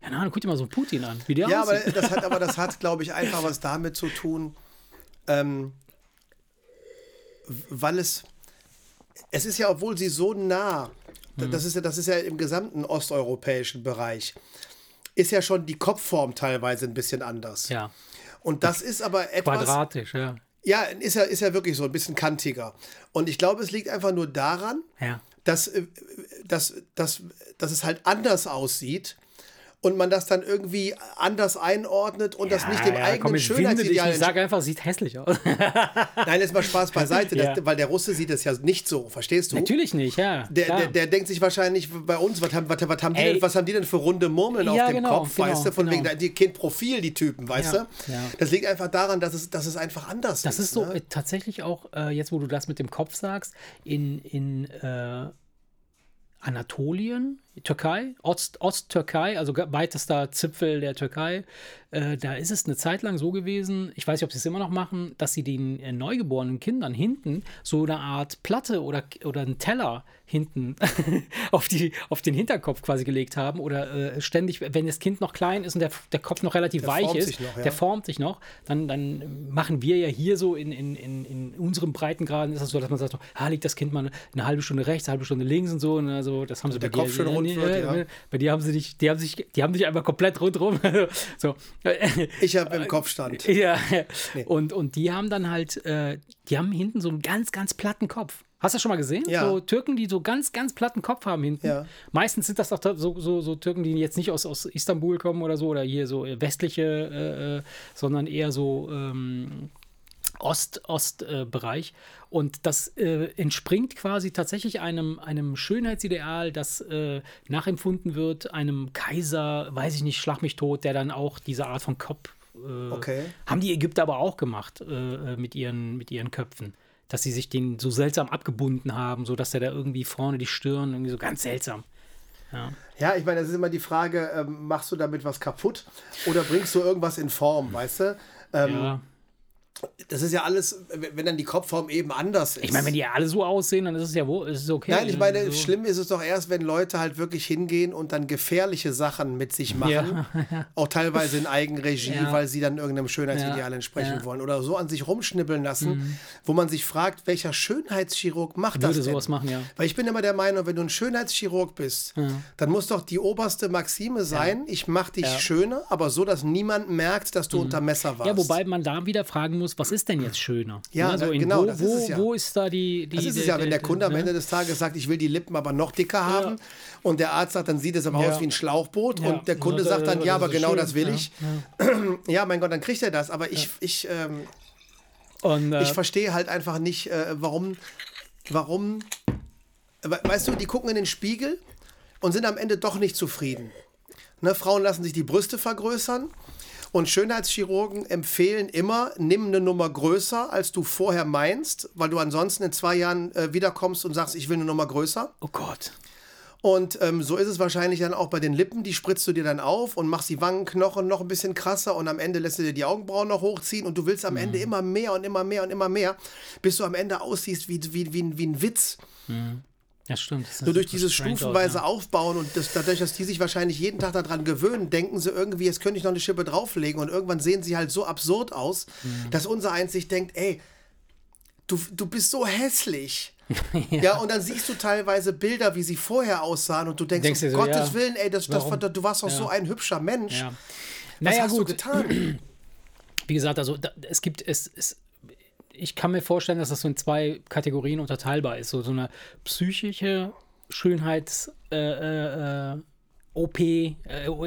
Ja, na, guck dir mal so einen Putin an, wie der Ja, aber aussieht. das hat, aber das hat, glaube ich, einfach was damit zu tun, ähm, weil es, es ist ja, obwohl sie so nah, Mhm. das ist ja, das ist ja im gesamten osteuropäischen Bereich, ist ja schon die Kopfform teilweise ein bisschen anders. ja, Und das ist aber etwas. Quadratisch, ja. Ja, ist ja, ist ja wirklich so ein bisschen kantiger. Und ich glaube, es liegt einfach nur daran, Ja. Dass, äh, dass, dass, dass es halt anders aussieht und man das dann irgendwie anders einordnet und das nicht dem ja, eigenen komm, Schönheitsideal. Ich sage einfach, sieht hässlich aus. Nein, jetzt mal Spaß beiseite, Ja. das, weil der Russe sieht es ja nicht so, verstehst du? Natürlich nicht, ja. Der, der, der denkt sich wahrscheinlich bei uns, was haben, was, was, haben die denn, was haben die denn für runde Murmeln Ja, auf dem genau, Kopf, genau, weißt du? Von genau. wegen, die Kindprofil, die Typen, weißt Ja, du? ja. Das liegt einfach daran, dass es, dass es einfach anders Das ist. ist so ne? äh, tatsächlich auch, äh, jetzt wo du das mit dem Kopf sagst, in, in äh, Anatolien, Türkei, Ost, Osttürkei, also weitester Zipfel der Türkei, äh, da ist es eine Zeit lang so gewesen, ich weiß nicht, ob sie es immer noch machen, dass sie den äh, neugeborenen Kindern hinten so eine Art Platte oder, oder einen Teller hinten auf, die, auf den Hinterkopf quasi gelegt haben oder äh, ständig, wenn das Kind noch klein ist und der, der Kopf noch relativ Der weich ist, noch, ja. der formt sich noch, dann, dann machen wir ja hier so in, in, in, in unserem Breitengraden ist es so, dass man sagt, ah, liegt das Kind mal eine halbe Stunde rechts, eine halbe Stunde links und so. Und also das haben sie der bei dir. Kopf schön rund wird, ja. Bei dir haben sie dich, die haben sich, die haben dich einfach komplett rundrum. so. Ich habe im Kopfstand. ja. Und, und die haben dann halt, äh, die haben hinten so einen ganz, ganz platten Kopf. Hast du das schon mal gesehen? Ja. So Türken, die so ganz, ganz platten Kopf haben hinten. Ja. Meistens sind das doch so, so, so Türken, die jetzt nicht aus, aus Istanbul kommen oder so oder hier so äh, westliche, äh, äh, sondern eher so ähm, Ost, Ostbereich. Äh, und das äh, entspringt quasi tatsächlich einem, einem Schönheitsideal, das äh, nachempfunden wird, einem Kaiser, weiß ich nicht, schlag mich tot, der dann auch diese Art von Kopf. Äh, Okay. Haben die Ägypter aber auch gemacht äh, äh, mit, ihren, mit ihren Köpfen. Dass sie sich den so seltsam abgebunden haben, sodass der da irgendwie vorne die Stirn irgendwie so ganz seltsam. Ja. Ja, ich meine, das ist immer die Frage, ähm, machst du damit was kaputt oder bringst du irgendwas in Form, weißt du? Ähm, ja. Das ist ja alles, wenn dann die Kopfform eben anders ist. Ich meine, wenn die alle so aussehen, dann ist es ja wo, ist es okay. Nein, ich meine, so. schlimm ist es doch erst, wenn Leute halt wirklich hingehen und dann gefährliche Sachen mit sich machen. Ja. Auch teilweise in Eigenregie, Ja. weil sie dann irgendeinem Schönheitsideal entsprechen. Mhm. wollen. Oder so an sich rumschnibbeln lassen, wo man sich fragt, welcher Schönheitschirurg macht das Würde sowas machen, ja. Weil ich bin immer der Meinung, wenn du ein Schönheitschirurg bist, dann muss doch die oberste Maxime sein, ich mache dich. Mhm. schöner, aber so, dass niemand merkt, dass du unter Messer warst. Ja, wobei man da wieder fragen muss, was ist denn jetzt schöner? Ja, so da- in genau, wo, das ist wo, es ja. wo ist da die. die Das ist es ja, wenn der Kunde am ne? Ende des Tages sagt, ich will die Lippen aber noch dicker haben und der Arzt sagt, dann sieht es aber Ja. aus wie ein Schlauchboot Ja. und der Kunde sagt dann, ja, aber genau schön. das will Ja, ich. Ja, mein Gott, dann kriegt er das. Aber ich, ich, ähm, Und, äh, ich verstehe halt einfach nicht, äh, warum, warum, we- weißt du, die gucken in den Spiegel und sind am Ende doch nicht zufrieden. Ne, Frauen lassen sich die Brüste vergrößern. Und Schönheitschirurgen empfehlen immer, nimm eine Nummer größer, als du vorher meinst, weil du ansonsten in zwei Jahren äh, wiederkommst und sagst, ich will eine Nummer größer. oh Gott. Und ähm, so ist es wahrscheinlich dann auch bei den Lippen. Die spritzt du dir dann auf und machst die Wangenknochen noch ein bisschen krasser und am Ende lässt du dir die Augenbrauen noch hochziehen und du willst am Ende immer mehr und immer mehr und immer mehr, bis du am Ende aussiehst wie, wie, wie, wie ein Witz. Ja, stimmt. Das Nur durch dieses stufenweise ja. Aufbauen und das, dadurch, dass die sich wahrscheinlich jeden Tag daran gewöhnen, denken sie irgendwie, jetzt könnte ich noch eine Schippe drauflegen und irgendwann sehen sie halt so absurd aus, Mhm. dass unser eins sich denkt, ey, du, du bist so hässlich. ja. und dann siehst du teilweise Bilder, wie sie vorher aussahen und du denkst, Denkst um so, Gottes ja, Willen, ey, das, das, war- du warst doch Ja. so ein hübscher Mensch. Ja. Was Naja, hast gut. du getan? Wie gesagt, also da, es gibt es, es ich kann mir vorstellen, dass das so in zwei Kategorien unterteilbar ist. So, so eine psychische Schönheits äh, äh, äh, OP äh,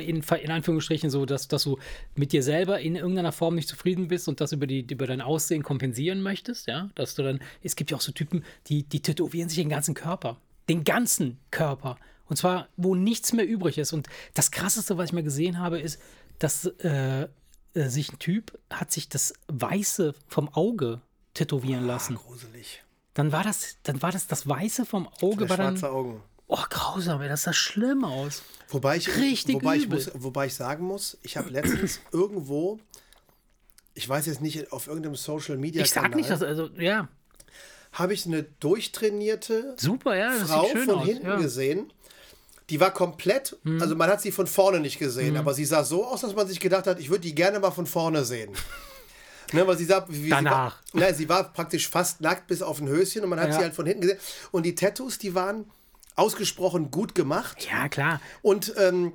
in, in Anführungsstrichen so, dass, dass du mit dir selber in irgendeiner Form nicht zufrieden bist und das über, die, über dein Aussehen kompensieren möchtest, ja, dass du dann, es gibt ja auch so Typen, die, die tätowieren sich den ganzen Körper, den ganzen Körper. Und zwar, wo nichts mehr übrig ist. Und das Krasseste, was ich mal gesehen habe, ist, dass äh, äh, sich ein Typ hat sich das Weiße vom Auge tätowieren lassen. Gruselig. Dann war das, dann war das das Weiße vom Auge, Der war dann, schwarze Augen. oh grausam, ey, das sah schlimm aus. Wobei ich, Richtig wobei ich, übel. muss, wobei ich sagen muss, ich habe letztens irgendwo, ich weiß jetzt nicht, auf irgendeinem Social Media Ich sag nicht, dass, also, ja, habe ich eine durchtrainierte super, ja, Frau von aus. hinten ja. Hm. gesehen. Die war komplett, also man hat sie von vorne nicht gesehen, aber sie sah so aus, dass man sich gedacht hat, ich würde die gerne mal von vorne sehen. Ne, weil sie sah, wie Danach. Sie war, nein, sie war praktisch fast nackt bis auf ein Höschen und man hat Ja. sie halt von hinten gesehen. Und die Tattoos, die waren ausgesprochen gut gemacht. Ja, klar. Und ähm,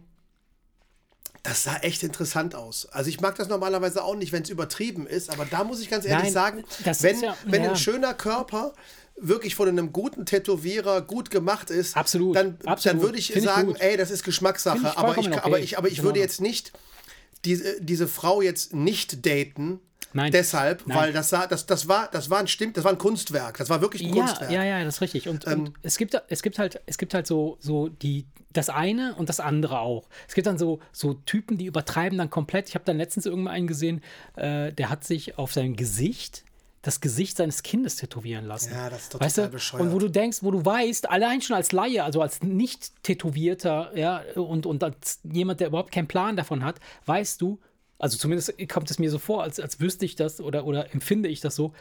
Das sah echt interessant aus. Also ich mag das normalerweise auch nicht, wenn es übertrieben ist, aber da muss ich ganz ehrlich Nein, sagen, wenn, ja- wenn ja. ein schöner Körper wirklich von einem guten Tätowierer gut gemacht ist, Absolut, dann, dann absolut. würde ich Find ich sagen, gut. ey, das ist Geschmackssache. Ich aber, ich, okay. aber ich, aber ich in würde jetzt nicht diese, diese Frau jetzt nicht daten. Nein. Deshalb, Nein. weil das, sah, das, das, war, das, war ein, stimmt, das war ein Kunstwerk. Das war wirklich ein Ja, Kunstwerk. ja, ja, das ist richtig. Und, Ähm, und es gibt es gibt halt es gibt halt so so die das eine und das andere auch. Es gibt dann so so Typen, die übertreiben dann komplett. Ich habe dann letztens irgendwann einen gesehen, äh, der hat sich auf sein Gesicht das Gesicht seines Kindes tätowieren lassen. Ja, das ist doch weißt total du? bescheuert. Und wo du denkst, wo du weißt, allein schon als Laie, also als nicht tätowierter, ja, und, und als jemand, der überhaupt keinen Plan davon hat, weißt du, also zumindest kommt es mir so vor, als, als wüsste ich das oder, oder empfinde ich das so,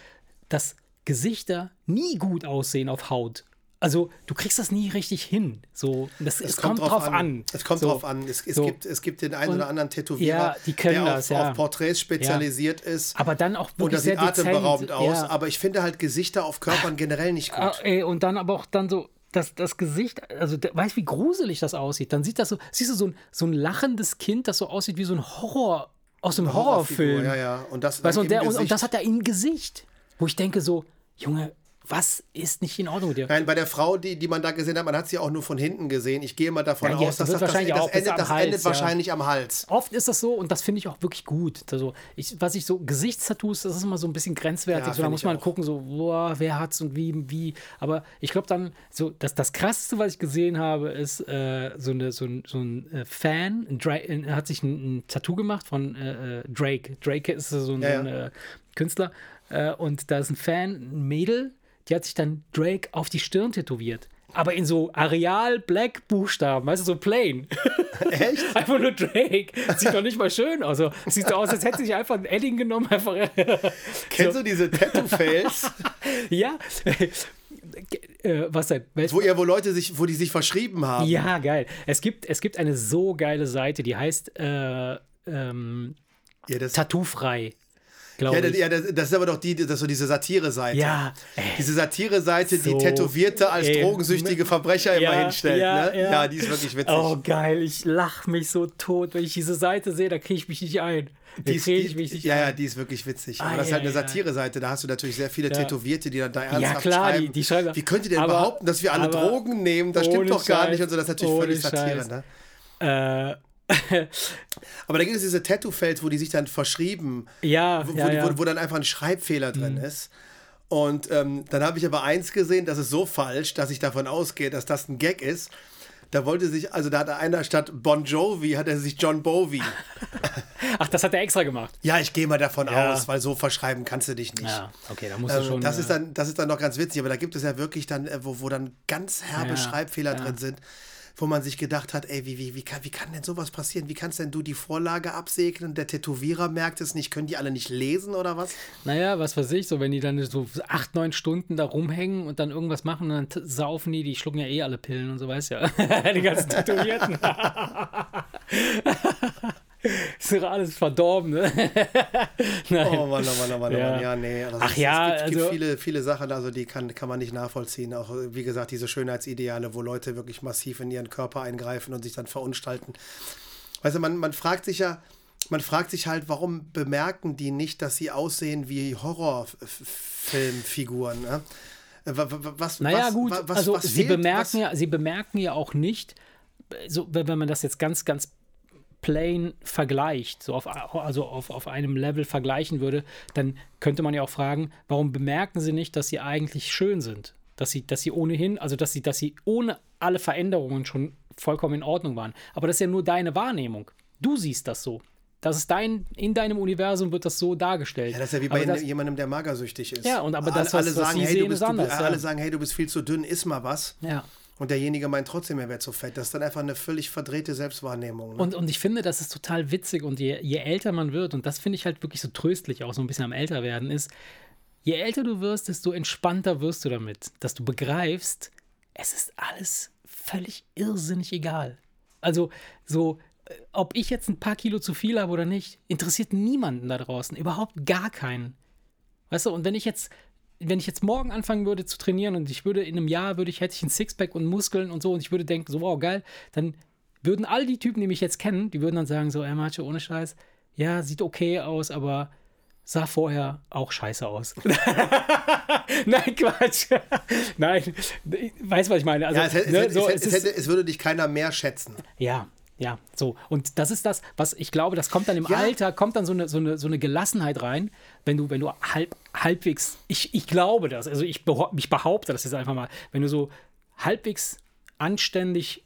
dass Gesichter nie gut aussehen auf Haut. Also du kriegst das nie richtig hin. So, das, es, kommt, drauf an. Es kommt so. drauf an. Es, es, So. gibt, es gibt den einen Und- oder anderen Tätowierer, Ja, der das, auf, ja. auf Porträts spezialisiert ist. Aber dann auch und wirklich das sieht atemberaubend aus. Ja. Aber ich finde halt Gesichter auf Körpern generell nicht gut. Ah, ey, und dann aber auch dann so das, das Gesicht, also weißt du, wie gruselig das aussieht? Dann sieht das so, siehst du so ein, so ein lachendes Kind, das so aussieht wie so ein Horror aus einem Horrorfilm. Ja, ja. Und das, Weißt und, der, und, und das hat er im Gesicht. Wo ich denke so, Junge, was ist nicht in Ordnung mit dir? Nein, bei der Frau, die, die man da gesehen hat, man hat sie auch nur von hinten gesehen. Ich gehe mal davon Ja, aus, dass das, das, wahrscheinlich das, endet, am das Hals, endet ja. wahrscheinlich am Hals. Oft ist das so und das finde ich auch wirklich gut. Also ich, was ich so, Gesichtstattoos, das ist immer so ein bisschen grenzwertig. Ja, so, da muss man auch. gucken, so, boah, wer hat's und wie, wie. Aber ich glaube dann, so, das, das krasseste, was ich gesehen habe, ist äh, so, eine, so ein, so ein äh, Fan, ein Dra äh, hat sich ein, ein Tattoo gemacht von äh, äh, Drake. Drake ist so ein, so ein Künstler. Und da ist ein Fan, ein Mädel, die hat sich dann Drake auf die Stirn tätowiert. Aber in so Areal-Black-Buchstaben, weißt du, so plain. Echt? Einfach nur Drake. Sieht doch nicht mal schön aus. Also, sieht so aus, als hätte sich einfach ein Edding genommen. Einfach, Kennst du diese Tattoo-Fails, ja. äh, was denn? Welch- wo, ja, wo Leute sich, wo die sich verschrieben haben? Ja, geil. Es gibt, es gibt eine so geile Seite, die heißt äh, ähm, Ja, Tattoofrei. Glaube ja, das, ich. ja das, das ist aber doch die, das so diese Satire-Seite. Ja, ey. Diese Satire-Seite, So, die Tätowierte als ey, drogensüchtige Verbrecher immer Ja, hinstellt. ja, ne? ja. ja, die ist wirklich witzig. Oh, geil. Ich lach mich so tot. Wenn ich diese Seite sehe, da kriege ich mich nicht ein. Die ist, die, ich mich nicht ja, ein. ja, die ist wirklich witzig. Aber Ah, das ist halt ja, eine ja. Satire-Seite. Da hast du natürlich sehr viele Tätowierte, die dann da ernsthaft klar, die- schreiben. die schreiben- Wie könnt ihr denn aber- behaupten, dass wir alle aber Drogen nehmen? Das stimmt doch gar Scheiß, nicht und so. Das ist natürlich völlig Satire. Ne? Äh, Aber da gibt es diese Tattoo-Fails, wo die sich dann verschrieben, ja, wo, ja, wo, ja. Wo, wo dann einfach ein Schreibfehler drin ist. Und ähm, dann habe ich aber eins gesehen, das ist so falsch, dass ich davon ausgehe, dass das ein Gag ist. Da wollte sich, also da hat einer statt Bon Jovi, hat er sich John Bowie. Ach, das hat er extra gemacht. Ja, ich gehe mal davon Ja. aus, weil so verschreiben kannst du dich nicht. Ja, okay, da musst du Ähm, schon. das, äh, ist dann, das ist dann noch ganz witzig, aber da gibt es ja wirklich dann, äh, wo, wo dann ganz herbe Schreibfehler drin sind, wo man sich gedacht hat, ey, wie, wie, wie, kann, wie kann denn sowas passieren? Wie kannst denn du die Vorlage absegnen? Der Tätowierer merkt es nicht, können die alle nicht lesen oder was? Naja, was weiß ich, so wenn die dann so acht, neun Stunden da rumhängen und dann irgendwas machen und dann saufen die, die schlucken ja eh alle Pillen und so, weißt ja. die ganzen Tätowierten. ist doch alles verdorben, ne? Nein. Oh Mann, oh Mann, oh Mann, oh Ja. Mann. Ja, nee. Also Ach es, ja, es gibt, gibt also- viele, viele Sachen, also die kann, kann man nicht nachvollziehen. Auch, wie gesagt, diese Schönheitsideale, wo Leute wirklich massiv in ihren Körper eingreifen und sich dann verunstalten. Weißt du, man, man fragt sich ja, man fragt sich halt, warum bemerken die nicht, dass sie aussehen wie Horrorfilmfiguren? Ne? Wa- wa- Was, Naja, was, gut, wa- was, also was sie, bemerken was, ja, sie bemerken ja auch nicht, so, wenn man das jetzt ganz, ganz plain vergleicht, so auf, also auf, auf einem Level vergleichen würde, dann könnte man ja auch fragen, warum bemerken sie nicht, dass sie eigentlich schön sind? Dass sie, dass sie ohnehin, also dass sie, dass sie ohne alle Veränderungen schon vollkommen in Ordnung waren. Aber das ist ja nur deine Wahrnehmung. Du siehst das so. Das ist dein, in deinem Universum wird das so dargestellt. Ja, das ist ja wie bei das, jemandem, der magersüchtig ist. Ja, und aber alle, das, was- alle was sagen, hey, sehen, du bist, ist du, anders, ja. alle sagen, hey, du bist viel zu dünn, iss mal was. ja. Und derjenige meint trotzdem, er wäre zu fett. Das ist dann einfach eine völlig verdrehte Selbstwahrnehmung. Ne? Und, und ich finde, das ist total witzig und je, je älter man wird, und das finde ich halt wirklich so tröstlich, auch so ein bisschen am Älterwerden, ist, je älter du wirst, desto entspannter wirst du damit, dass du begreifst, es ist alles völlig irrsinnig egal. Also so, äh, ob ich jetzt ein paar Kilo zu viel habe oder nicht, interessiert niemanden da draußen, überhaupt gar keinen. Weißt du, und wenn ich jetzt, wenn ich jetzt morgen anfangen würde zu trainieren und ich würde in einem Jahr würde ich, hätte ich ein Sixpack und Muskeln und so und ich würde denken, so wow, geil, dann würden all die Typen, die mich jetzt kennen, die würden dann sagen so, ey Macho, ohne Scheiß, ja, sieht okay aus, aber sah vorher auch scheiße aus. Nein, Quatsch. Nein, weißt du, was ich meine? Also, ja, es, hätte, ne, so, es, hätte, es, würde dich keiner mehr schätzen. Ja, ja, so. Und das ist das, was ich glaube, das kommt dann im ja. Alter, kommt dann so eine, so, eine, so eine Gelassenheit rein, wenn du, wenn du halb, halbwegs, ich, ich glaube das, also ich, ich behaupte das jetzt einfach mal, wenn du so halbwegs anständig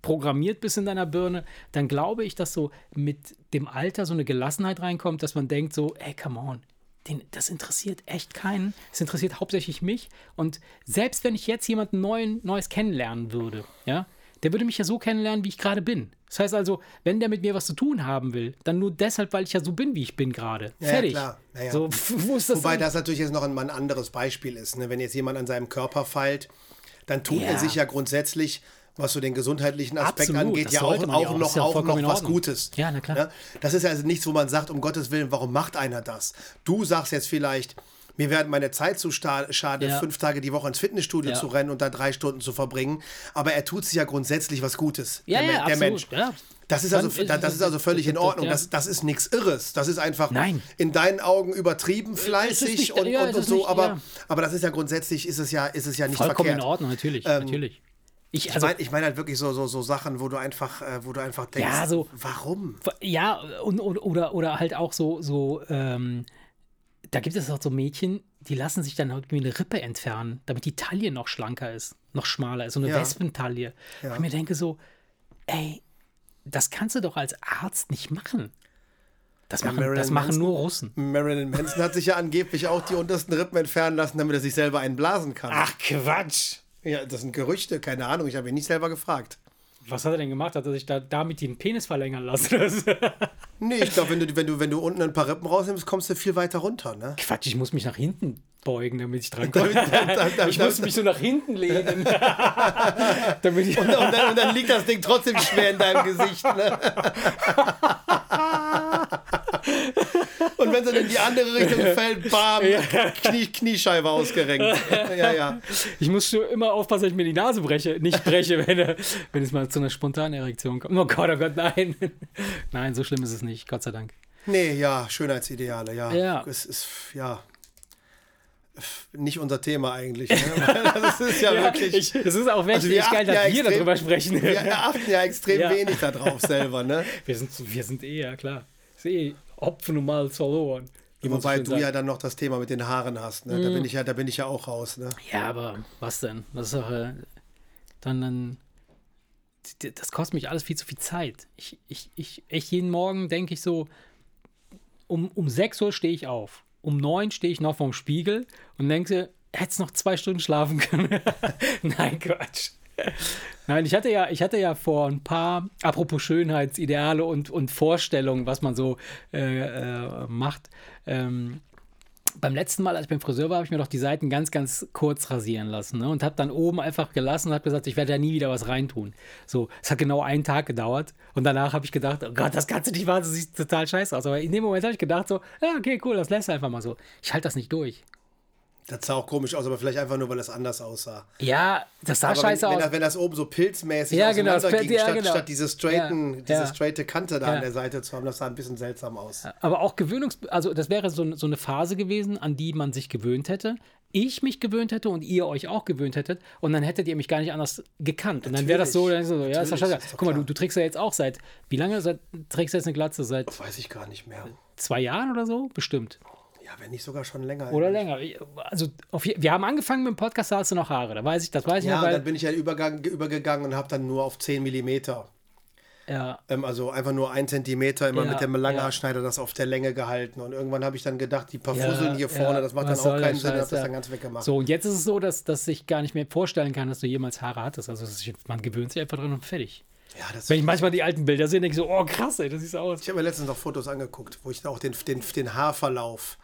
programmiert bist in deiner Birne, dann glaube ich, dass so mit dem Alter so eine Gelassenheit reinkommt, dass man denkt so, ey, come on, den, das interessiert echt keinen. Es interessiert hauptsächlich mich. Und selbst wenn ich jetzt jemanden neuen, Neues kennenlernen würde, ja, der würde mich ja so kennenlernen, wie ich gerade bin. Das heißt also, wenn der mit mir was zu tun haben will, dann nur deshalb, weil ich ja so bin, wie ich bin gerade. Ja, Fertig. Ja, klar. Ja, so, wo ist das Wobei das natürlich jetzt noch ein, ein anderes Beispiel ist. Ne? Wenn jetzt jemand an seinem Körper feilt, dann tut er sich ja grundsätzlich was so den gesundheitlichen Aspekt Absolut, angeht, ja auch, auch, auch noch, ja auch noch was Gutes. Ja, na klar. Ja, das ist also nichts, wo man sagt, um Gottes Willen, warum macht einer das? Du sagst jetzt vielleicht, mir werden meine Zeit zu schade, ja. fünf Tage die Woche ins Fitnessstudio ja. zu rennen und da drei Stunden zu verbringen. Aber er tut sich ja grundsätzlich was Gutes, ja, der, ja, der Mensch. Ja. Das ist, also, das ist also völlig in Ordnung. Das, das ist nichts Irres. Das ist einfach Nein. in deinen Augen übertrieben fleißig nicht, und, und, und so. Nicht, aber, aber das ist ja grundsätzlich ist es ja, ist es ja nicht Vollkommen verkehrt. in Ordnung, natürlich. Ähm, natürlich. Ich, also, ich meine ich mein halt wirklich so, so, so Sachen, wo du einfach, äh, wo du einfach denkst, ja, so, warum? Ja, und, oder, oder halt auch so, so ähm, da gibt es auch so Mädchen, die lassen sich dann irgendwie eine Rippe entfernen, damit die Taille noch schlanker ist, noch schmaler ist, so eine ja. Wespentaille. Ja. ich mir denke so, ey, das kannst du doch als Arzt nicht machen. Das, ja, machen, das machen nur Russen. Marilyn Manson hat sich ja angeblich auch die untersten Rippen entfernen lassen, damit er sich selber einblasen kann. Ach Quatsch! Ja, das sind Gerüchte, keine Ahnung, ich habe ihn nicht selber gefragt. Was hat er denn gemacht? Hat er sich da damit den Penis verlängern lassen? nee, ich glaube, wenn du, wenn, du, wenn du unten ein paar Rippen rausnimmst, kommst du viel weiter runter. Ne? Quatsch, ich muss mich nach hinten beugen, damit ich dran komme. ich muss mich so nach hinten lehnen. damit ich und, und, dann, und, dann, liegt das Ding trotzdem schwer in deinem Gesicht. Ne? Und wenn sie in die andere Richtung fällt, bam, ja. Knie, Kniescheibe ausgerenkt. Ja, ja. Ich muss schon immer aufpassen, dass ich mir die Nase breche, nicht breche, wenn, wenn es mal zu einer spontanen Erektion kommt. Oh Gott, oh Gott, nein. Nein, so schlimm ist es nicht, Gott sei Dank. Nee, ja, Schönheitsideale, ja. Ja. Es ist, ja, nicht unser Thema eigentlich. Ne? Das ist ja, ja wirklich. Ich, es ist auch wirklich also geil, dass ja wir extrem, darüber sprechen. Wir achten ja extrem ja. wenig darauf selber. Ne? Wir, sind, wir sind eh, ja klar. Ist eh Hopfen und Malz verloren. Wobei du ja dann noch das Thema mit den Haaren hast. Ne? Da, mm. bin ich ja, da bin ich ja auch raus. Ne? Ja, aber was denn? Das ist doch, äh, dann, dann das kostet mich alles viel zu viel Zeit. Ich, ich, ich, ich jeden Morgen denke ich so, um, um 6 Uhr stehe ich auf. Um 9 stehe ich noch vorm Spiegel und denke, hättest noch zwei Stunden schlafen können. Nein, Quatsch. Nein, ich hatte ja, ich hatte ja vor ein paar, apropos Schönheitsideale und, und Vorstellungen, was man so äh, äh, macht. Ähm, beim letzten Mal, als ich beim Friseur war, habe ich mir doch die Seiten ganz, ganz kurz rasieren lassen ne? und habe dann oben einfach gelassen und habe gesagt, ich werde da nie wieder was reintun. So, es hat genau einen Tag gedauert und danach habe ich gedacht, oh Gott, das kannst du nicht machen, das sieht total scheiße aus. Aber in dem Moment habe ich gedacht so, ja, okay, cool, das lässt einfach mal so. Ich halte das nicht durch. Das sah auch komisch aus, aber vielleicht einfach nur, weil es anders aussah. Ja, das sah aber scheiße wenn, aus. Wenn das, wenn das oben so pilzmäßig ja, genau, ging, ja, statt, genau. statt diese straighten, ja, diese ja. straighte Kante da an der Seite zu haben, das sah ein bisschen seltsam aus. Aber auch Gewöhnungs... Also das wäre so, so eine Phase gewesen, an die man sich gewöhnt hätte. Ich mich gewöhnt hätte und ihr euch auch gewöhnt hättet. Und dann hättet ihr mich gar nicht anders gekannt. Und dann wäre das so, dann so ja, ist doch scheiße. Guck mal, du, du, trägst ja jetzt auch seit... Wie lange seit, trägst du jetzt eine Glatze? Seit... Das weiß ich gar nicht mehr. Zwei Jahren oder so? Bestimmt. Ja, wenn nicht sogar schon länger. Oder länger. Also auf, wir haben angefangen mit dem Podcast, da hast du noch Haare. Da weiß ich, das weiß ich ja, noch. Ja, dann bin ich ja übergang, übergegangen und habe dann nur auf 10 Millimeter. Ja. Ähm, also einfach nur ein Zentimeter immer ja, mit dem Langhaarschneider ja. das auf der Länge gehalten. Und irgendwann habe ich dann gedacht, die paar Fusseln hier vorne, das macht dann auch keinen Sinn, habe das dann ganz weggemacht. So, und jetzt ist es so, dass, dass ich gar nicht mehr vorstellen kann, dass du jemals Haare hattest. Also ist, man gewöhnt sich einfach drin und fertig. Ja, Wenn ich manchmal die alten Bilder sehe, denke ich so, oh krass, ey, das sieht so aus. Ich habe mir letztens noch Fotos angeguckt, wo ich auch den, den, den Haarverlauf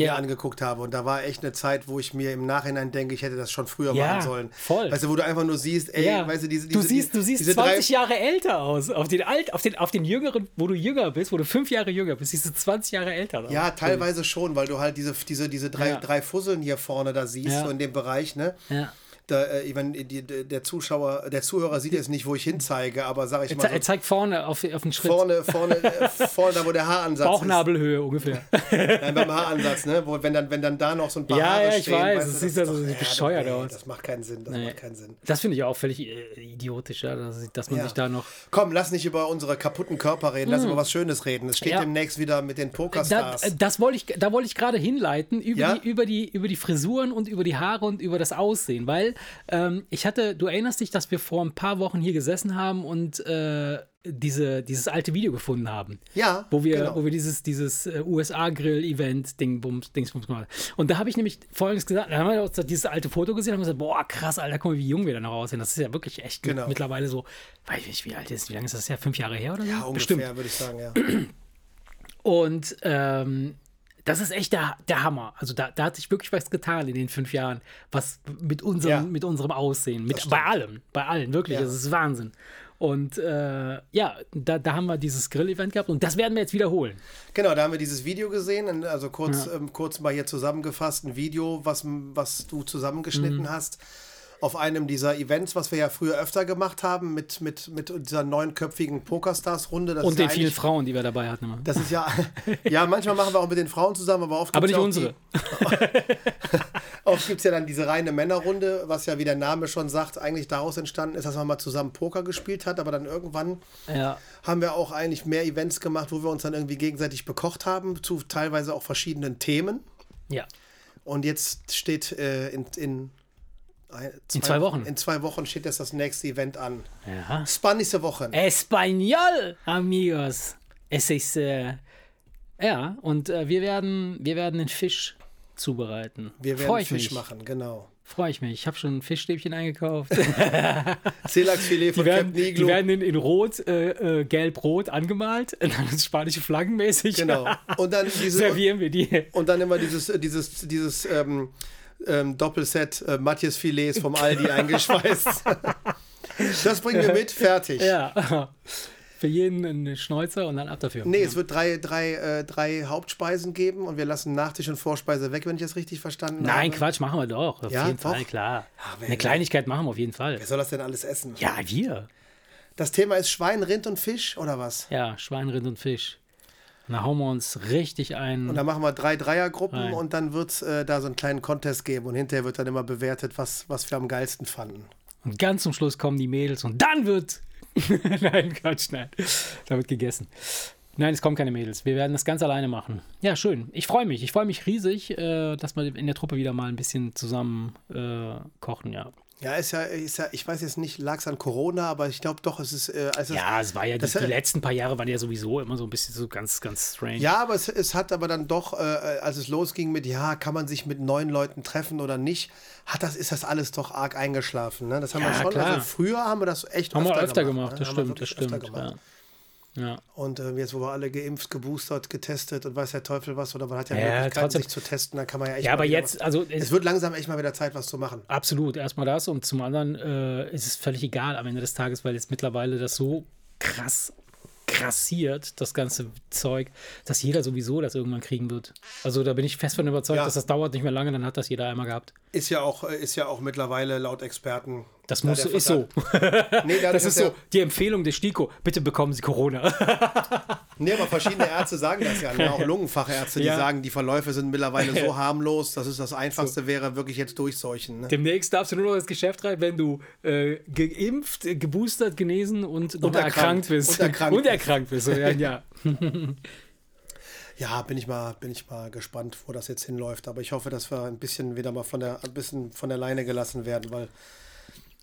ja. angeguckt habe. Und da war echt eine Zeit, wo ich mir im Nachhinein denke, ich hätte das schon früher ja, machen sollen. Voll. Weißt du, wo du einfach nur siehst, ey, ja. weißt du, diese, diese, Du siehst, du siehst 20 Jahre älter aus. Auf den alt, auf den, auf den jüngeren, wo du jünger bist, wo du fünf Jahre jünger bist, siehst du 20 Jahre älter aus. Ja, teilweise schon, weil du halt diese, diese, diese drei, drei Fusseln hier vorne da siehst, so in dem Bereich, ne? Ja da, äh, ich mein, die, der Zuschauer, der Zuhörer sieht jetzt nicht, wo ich hinzeige, aber sage ich Er, mal. So er zeigt vorne auf, auf den Schritt. vorne, vorne, äh, vorne, da wo der Haaransatz Bauchnabelhöhe ungefähr. ist. Nein, beim Haaransatz, ne? Wo, wenn, dann, wenn dann da noch so ein paar Ja, Haare ja, ich stehen. weiß, das sieht ja ist so doch- bescheuert nee, aus. Das macht keinen Sinn, das Nee. macht keinen Sinn. Das finde ich auch völlig äh, idiotisch, ja, dass, dass man Ja. sich da noch. Komm, lass nicht über unsere kaputten Körper reden, lass über was Schönes reden. Es steht Hm. Ja. demnächst wieder mit den Da, Pokerstars. äh, das wollte ich, da wollte ich gerade hinleiten über, Ja? die, über, die, über die Frisuren und über die Haare und über das Aussehen, weil ähm, ich hatte, du erinnerst dich, dass wir vor ein paar Wochen hier gesessen haben und äh, diese, dieses alte Video gefunden haben. ja, Wo wir, genau. wo wir dieses, dieses äh, USA-Grill-Event Ding, Bums, Dingsbums gemacht haben. Und da habe ich nämlich folgendes gesagt, da haben wir auch dieses alte Foto gesehen und haben gesagt, boah, krass, Alter, guck mal, wie jung wir da noch aussehen. Das ist ja wirklich echt Genau. mittlerweile so, weiß ich nicht, wie alt ist, wie lange ist das her? Fünf Jahre her oder so? ja, ungefähr, würde ich sagen, ja. Und ähm, das ist echt der, der Hammer. Also da, da hat sich wirklich was getan in den fünf Jahren, was mit unserem, Ja. mit unserem Aussehen, mit, bei allem, bei allen, wirklich, Ja. das ist Wahnsinn. Und äh, ja, da, da haben wir dieses Grill-Event gehabt und das werden wir jetzt wiederholen. Genau, da haben wir dieses Video gesehen, also kurz, ähm, kurz mal hier zusammengefasst, ein Video, was, was du zusammengeschnitten Mhm. hast, auf einem dieser Events, was wir ja früher öfter gemacht haben, mit, mit, mit dieser neunköpfigen Pokerstars-Runde. Und ist ja den vielen Frauen, die wir dabei hatten. Immer. Das ist ja, ja, manchmal machen wir auch mit den Frauen zusammen, aber oft Aber nicht ja auch unsere. Die, oft gibt es ja dann diese reine Männerrunde, was ja, wie der Name schon sagt, eigentlich daraus entstanden ist, dass man mal zusammen Poker gespielt hat, aber dann irgendwann Ja. haben wir auch eigentlich mehr Events gemacht, wo wir uns dann irgendwie gegenseitig bekocht haben, zu teilweise auch verschiedenen Themen. ja. Und jetzt steht äh, in, in, ein- zwei Wochen. In zwei Wochen steht jetzt das nächste Event an. Ja. Spannendste Woche. Español, amigos. Es ist, äh, ja, und äh, wir werden, wir werden den Fisch zubereiten. Wir werden Fisch mich. machen, genau. Freue ich mich. Ich habe schon Fischstäbchen eingekauft. Seelachsfilet von Die Captain die Iglo. werden in, in Rot, äh, äh, Gelb-Rot angemalt. Und dann ist spanische Flaggen mäßig. Genau. Und dann diese, Servieren wir die. Und dann immer dieses, dieses, dieses ähm, ähm, Doppelset äh, Matthias Filets vom Aldi eingeschweißt. das bringen wir mit, fertig. Ja. Für jeden einen Schnäuzer und dann ab dafür. Nee, es wird drei, drei, äh, drei Hauptspeisen geben und wir lassen Nachtisch und Vorspeise weg, wenn ich das richtig verstanden habe. Nein, Quatsch, machen wir doch. Auf Ja, jeden doch. Fall, klar. wer- Eine Kleinigkeit machen wir auf jeden Fall. Wer soll das denn alles essen? Ja, wir. Das Thema ist Schwein, Rind und Fisch oder was? Ja, Schwein, Rind und Fisch. Und da hauen wir uns richtig ein. Und dann machen wir drei Dreiergruppen Nein. und dann wird es äh, da so einen kleinen Contest geben und hinterher wird dann immer bewertet, was, was wir am geilsten fanden. Und ganz zum Schluss kommen die Mädels und dann wird. nein, Quatsch, nein. Da wird gegessen. Nein, es kommen keine Mädels. Wir werden das ganz alleine machen. Ja, schön. Ich freue mich. Ich freue mich riesig, äh, dass wir in der Truppe wieder mal ein bisschen zusammen äh, kochen, ja. Ja, ist ja, ist ja, ich weiß jetzt nicht, lag es an Corona, aber ich glaube doch, es ist. Äh, als es, Ja, es war ja, die, die letzten paar Jahre waren ja sowieso immer so ein bisschen so ganz, ganz strange. Ja, aber es, es hat aber dann doch, äh, als es losging mit, ja, kann man sich mit neun Leuten treffen oder nicht, hat das, ist das alles doch arg eingeschlafen. Ne? Das haben Ja, wir schon. klar. Also früher haben wir das echt Haben wir öfter öfter gemacht. gemacht, ne? das Haben stimmt, das öfter stimmt. Ja. Ja. Und äh, jetzt, wo wir alle geimpft, geboostert, getestet und weiß der Teufel was, oder man hat ja, Ja, Möglichkeiten, trotzdem- sich zu testen, dann kann man ja echt ja, aber jetzt, was, also es es, wird langsam echt mal wieder Zeit, was zu machen. absolut, erstmal das und zum anderen äh, ist es völlig egal am Ende des Tages, weil jetzt mittlerweile das so krass krassiert, das ganze Zeug, dass jeder sowieso das irgendwann kriegen wird. Also da bin ich fest von überzeugt, Ja. dass das dauert nicht mehr lange, dann hat das jeder einmal gehabt. Ist ja auch, äh, ist ja auch mittlerweile laut Experten. Das da muss so, ist so. Nee, Das ist so die Empfehlung des STIKO. Bitte bekommen Sie Corona. Nee, aber verschiedene Ärzte sagen das ja. Ne? Auch Lungenfachärzte, die Ja. sagen, die Verläufe sind mittlerweile so harmlos, dass es das Einfachste wäre, wirklich jetzt durchseuchen. Ne? Demnächst darfst du nur noch ins Geschäft rein, wenn du äh, geimpft, geboostert, genesen und Und erkrankt. erkrankt bist. Und erkrankt und erkrankt bist. So, ja, ja. Ja, bin ich mal, bin ich mal gespannt, wo das jetzt hinläuft. Aber ich hoffe, dass wir ein bisschen wieder mal von der, ein bisschen von der Leine gelassen werden, weil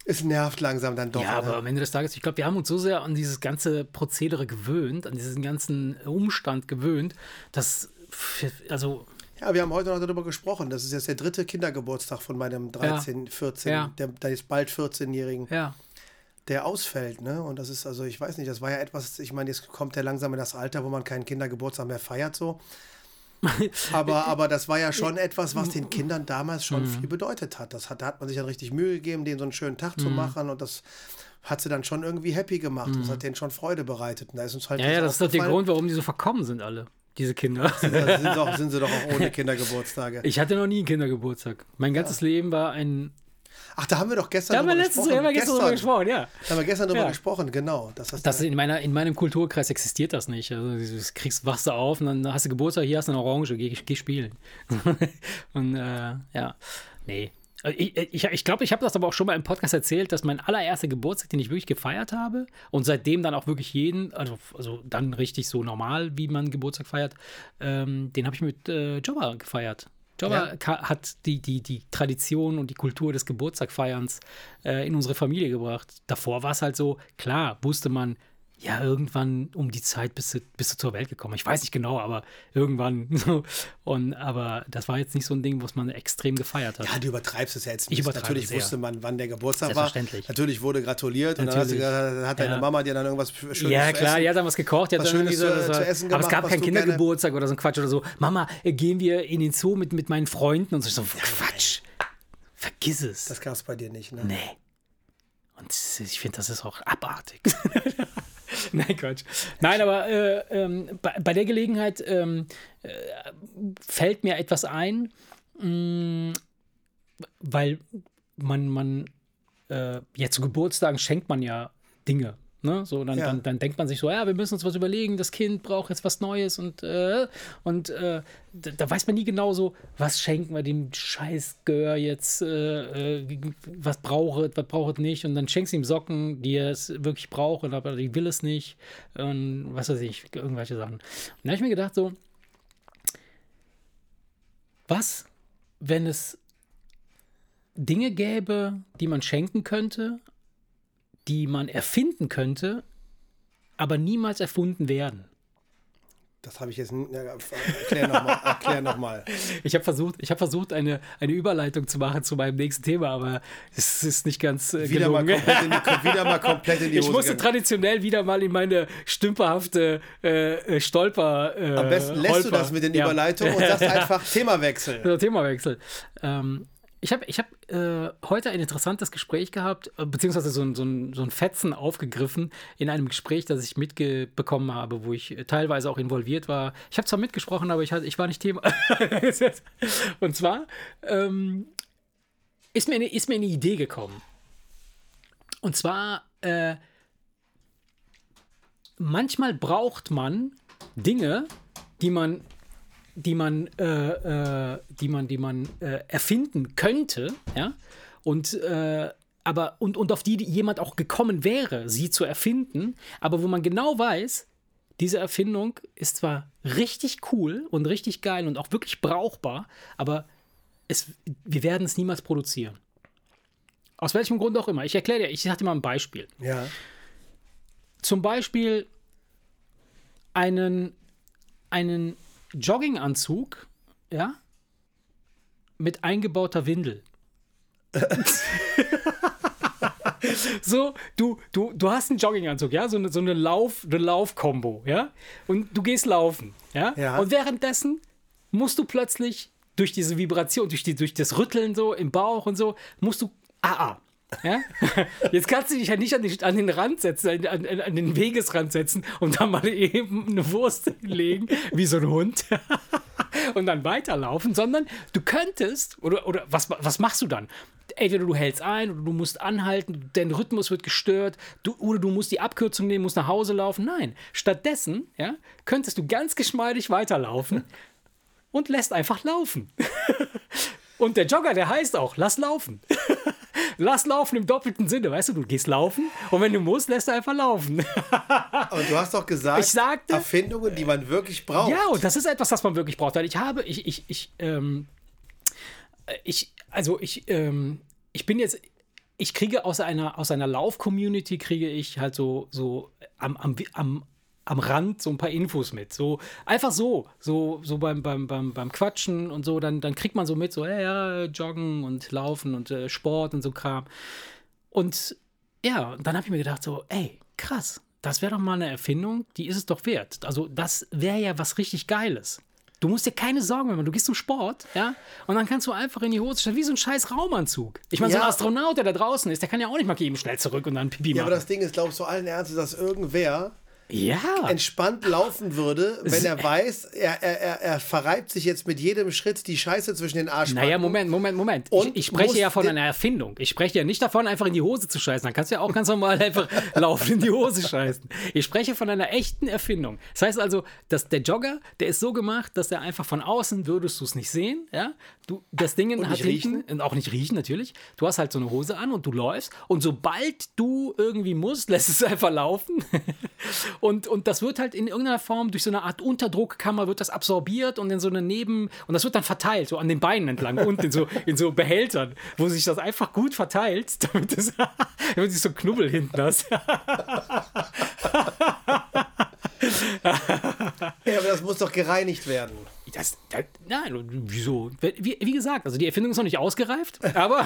es nervt langsam dann doch. ja, aber ne? am Ende des Tages, ich glaube, wir haben uns so sehr an dieses ganze Prozedere gewöhnt, an diesen ganzen Umstand gewöhnt, dass, also, ja, wir haben heute noch darüber gesprochen. Das ist jetzt der dritte Kindergeburtstag von meinem 13, 14, Ja. der, der ist bald 14-Jährigen, ja. der ausfällt. Ne? Und das ist, also ich weiß nicht, das war ja etwas, ich meine, jetzt kommt er langsam in das Alter, wo man keinen Kindergeburtstag mehr feiert, so. Aber, aber das war ja schon etwas, was den Kindern damals schon Mhm. viel bedeutet hat. Das hat. Da hat man sich dann richtig Mühe gegeben, denen so einen schönen Tag Mhm. zu machen und das hat sie dann schon irgendwie happy gemacht. Das hat denen schon Freude bereitet. Und da ist uns halt Ja, ja, das ist doch der Grund, warum die so verkommen sind, alle, diese Kinder. Sind, sind, doch, sind sie doch auch ohne Kindergeburtstage. Ich hatte noch nie einen Kindergeburtstag. Mein ganzes Leben war ein Ach, da haben wir doch gestern Da haben wir letztens haben wir gestern drüber gesprochen, ja. Da haben wir gestern drüber Ja. gesprochen, genau. Das, Das ist in, meiner, in meinem Kulturkreis existiert das nicht. Also, du kriegst, wachst du auf und dann hast du Geburtstag, hier hast du eine Orange, geh, geh spielen. und äh, ja, nee. Ich glaube, ich, ich, glaub, ich habe das aber auch schon mal im Podcast erzählt, dass mein allererster Geburtstag, den ich wirklich gefeiert habe und seitdem dann auch wirklich jeden, also, also dann richtig so normal, wie man Geburtstag feiert, ähm, den habe ich mit äh, Jobber gefeiert. Jobber Ja. hat die, die, die Tradition und die Kultur des Geburtstagfeierns äh, in unsere Familie gebracht. Davor war es halt so, klar, wusste man, ja, irgendwann um die Zeit bist du, bist du zur Welt gekommen. Ich weiß nicht genau, aber irgendwann. So. Und, aber das war jetzt nicht so ein Ding, was man extrem gefeiert hat. Ja, du übertreibst es ja jetzt Ich nicht. übertreibe Natürlich sehr. wusste man, wann der Geburtstag war. Selbstverständlich. Natürlich wurde gratuliert und dann Natürlich. gesagt, hat deine Ja. Mama dir dann irgendwas Schönes ja, klar, essen. die hat dann was gekocht. Die hat Was dann Schönes irgendwie zu- zu war- essen aber es gemacht, gab keinen Kindergeburtstag oder so ein Quatsch oder so. Mama, äh, gehen wir in den Zoo mit, mit meinen Freunden und so. Ich so Quatsch. Vergiss es. Das gab es bei dir nicht, ne? Nee. Und ich finde, das ist auch abartig. Nein, Quatsch. Nein, aber äh, ähm, bei, bei der Gelegenheit ähm, äh, fällt mir etwas ein, mh, weil man, man äh, ja, zu Geburtstagen schenkt man ja Dinge. Ne? So, dann, Ja. dann, dann denkt man sich so, ja, wir müssen uns was überlegen, das Kind braucht jetzt was Neues und, äh, und äh, da, da weiß man nie genau so, was schenken wir dem Scheißgör jetzt, äh, äh, was braucht, was braucht nicht und dann schenkst du ihm Socken, die er es wirklich braucht, aber die will es nicht und was weiß ich, irgendwelche Sachen. Und da habe ich mir gedacht so, was, wenn es Dinge gäbe, die man schenken könnte, die man erfinden könnte, aber niemals erfunden werden. Das habe ich jetzt. Ja, erklär nochmal. Erklär noch mal. Ich habe versucht, ich habe versucht eine, eine Überleitung zu machen zu meinem nächsten Thema, aber es ist nicht ganz äh, wieder, mal gelungen. komplett in die, wieder mal komplett in die Ich Hose musste gegangen. traditionell wieder mal in meine stümperhafte äh, äh, Stolper. Äh, Am besten lässt du Holper. das mit den Ja. Überleitungen und sagst einfach Themawechsel. So, Themawechsel. Ähm, ich habe ich hab, äh, heute ein interessantes Gespräch gehabt, äh, beziehungsweise so ein, so, ein, so ein Fetzen aufgegriffen in einem Gespräch, das ich mitbekommen habe, wo ich äh, teilweise auch involviert war. Ich habe zwar mitgesprochen, aber ich, hatte, ich war nicht Thema. Und zwar ähm, ist, mir eine, ist mir eine Idee gekommen. Und zwar, äh, manchmal braucht man Dinge, die man die man, äh, äh, die man, die man äh, erfinden könnte, ja, und äh, aber und, und auf die jemand auch gekommen wäre, sie zu erfinden, aber wo man genau weiß, diese Erfindung ist zwar richtig cool und richtig geil und auch wirklich brauchbar, aber es, wir werden es niemals produzieren. Aus welchem Grund auch immer. Ich erkläre dir, ich sage dir mal ein Beispiel Ja. zum Beispiel einen, einen Jogginganzug, ja, mit eingebauter Windel. so, du, du, du hast einen Jogginganzug, ja, so eine, so eine Lauf, eine Laufkombo, ja, und du gehst laufen, ja, Ja. und währenddessen musst du plötzlich durch diese Vibration, durch, die, durch das Rütteln so im Bauch und so, musst du AA. Ja? Jetzt kannst du dich ja nicht an den, an den Rand setzen, an, an, an den Wegesrand setzen und dann mal eben eine Wurst legen, wie so ein Hund. und dann weiterlaufen, sondern du könntest, oder, oder was, was machst du dann? Entweder du hältst ein oder du musst anhalten, dein Rhythmus wird gestört, du, oder du musst die Abkürzung nehmen, musst nach Hause laufen. Nein, stattdessen ja, könntest du ganz geschmeidig weiterlaufen und lässt einfach laufen. und der Jogger, der heißt auch, lass laufen. Lass laufen im doppelten Sinne, weißt du, du gehst laufen und wenn du musst, lässt du einfach laufen. Aber du hast doch gesagt, Ich sagte- Erfindungen, die man wirklich braucht. Ja, und das ist etwas, das man wirklich braucht. Weil ich habe, ich, ich, ich, ähm, äh, ich, also ich, ähm, ich bin jetzt, ich kriege aus einer, aus einer Lauf-Community kriege ich halt so, so am, am, am, am Rand so ein paar Infos mit. So einfach so, so, so beim, beim, beim, beim Quatschen und so, dann, dann kriegt man so mit, so, ja, ja, Joggen und Laufen und äh, Sport und so Kram. Und ja, dann habe ich mir gedacht, so, ey, krass, das wäre doch mal eine Erfindung, die ist es doch wert. Also, das wäre ja was richtig Geiles. Du musst dir keine Sorgen mehr machen. Du gehst zum Sport, ja, und dann kannst du einfach in die Hose stellen, wie so ein scheiß Raumanzug. Ich meine, so ein Ja. Astronaut, der da draußen ist, der kann ja auch nicht mal eben schnell zurück und dann Pipi Ja, machen. aber das Ding ist, glaube ich, so allen Ernstes, dass irgendwer ja. entspannt laufen würde, wenn er weiß, er, er, er, er verreibt sich jetzt mit jedem Schritt die Scheiße zwischen den Arschbacken. Naja, Moment, Moment, Moment. Und ich, ich spreche ja von einer Erfindung. Ich spreche ja nicht davon, einfach in die Hose zu scheißen. Dann kannst du ja auch ganz normal einfach laufen in die Hose scheißen. Ich spreche von einer echten Erfindung. Das heißt also, dass der Jogger, der ist so gemacht, dass der einfach von außen würdest du es nicht sehen. Ja? Du, das Ding hat nicht hinten, und auch nicht riechen natürlich. Du hast halt so eine Hose an und du läufst. Und sobald du irgendwie musst, lässt es einfach laufen. und, und das wird halt in irgendeiner Form durch so eine Art Unterdruckkammer wird das absorbiert und in so eine Neben und das wird dann verteilt so an den Beinen entlang und in so in so Behältern, wo sich das einfach gut verteilt, damit es damit du so Knubbel hinten hast. Ja, aber das muss doch gereinigt werden. Das, das, nein, wieso? Wie, wie gesagt, also die Erfindung ist noch nicht ausgereift, aber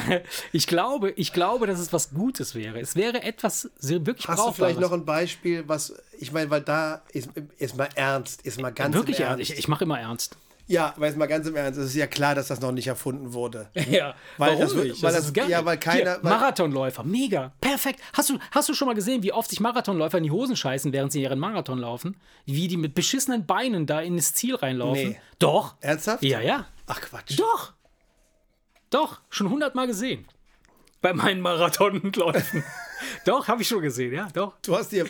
ich glaube, ich glaube, dass es was Gutes wäre. Es wäre etwas sehr wirklich Hast du vielleicht Brauchbares. noch ein Beispiel, was, ich meine, weil da ist, ist mal ernst, ist mal ganz Wirklich ernst. Ernst. Ich, ich mache immer ernst. Ja, aber jetzt mal ganz im Ernst, es ist ja klar, dass das noch nicht erfunden wurde. Ja, Weil warum das nicht? weil das das- ist geil. ja, weil keiner- Hier, weil- Marathonläufer, mega, perfekt. Hast du, hast du schon mal gesehen, wie oft sich Marathonläufer in die Hosen scheißen, während sie ihren Marathon laufen? Wie die mit beschissenen Beinen da in das Ziel reinlaufen? Nee. Doch. Ernsthaft? Ja, ja. Ach Quatsch. Doch. Doch, schon hundertmal gesehen. Bei meinen Marathonläufen. doch, habe ich schon gesehen, ja, doch. Du hast dir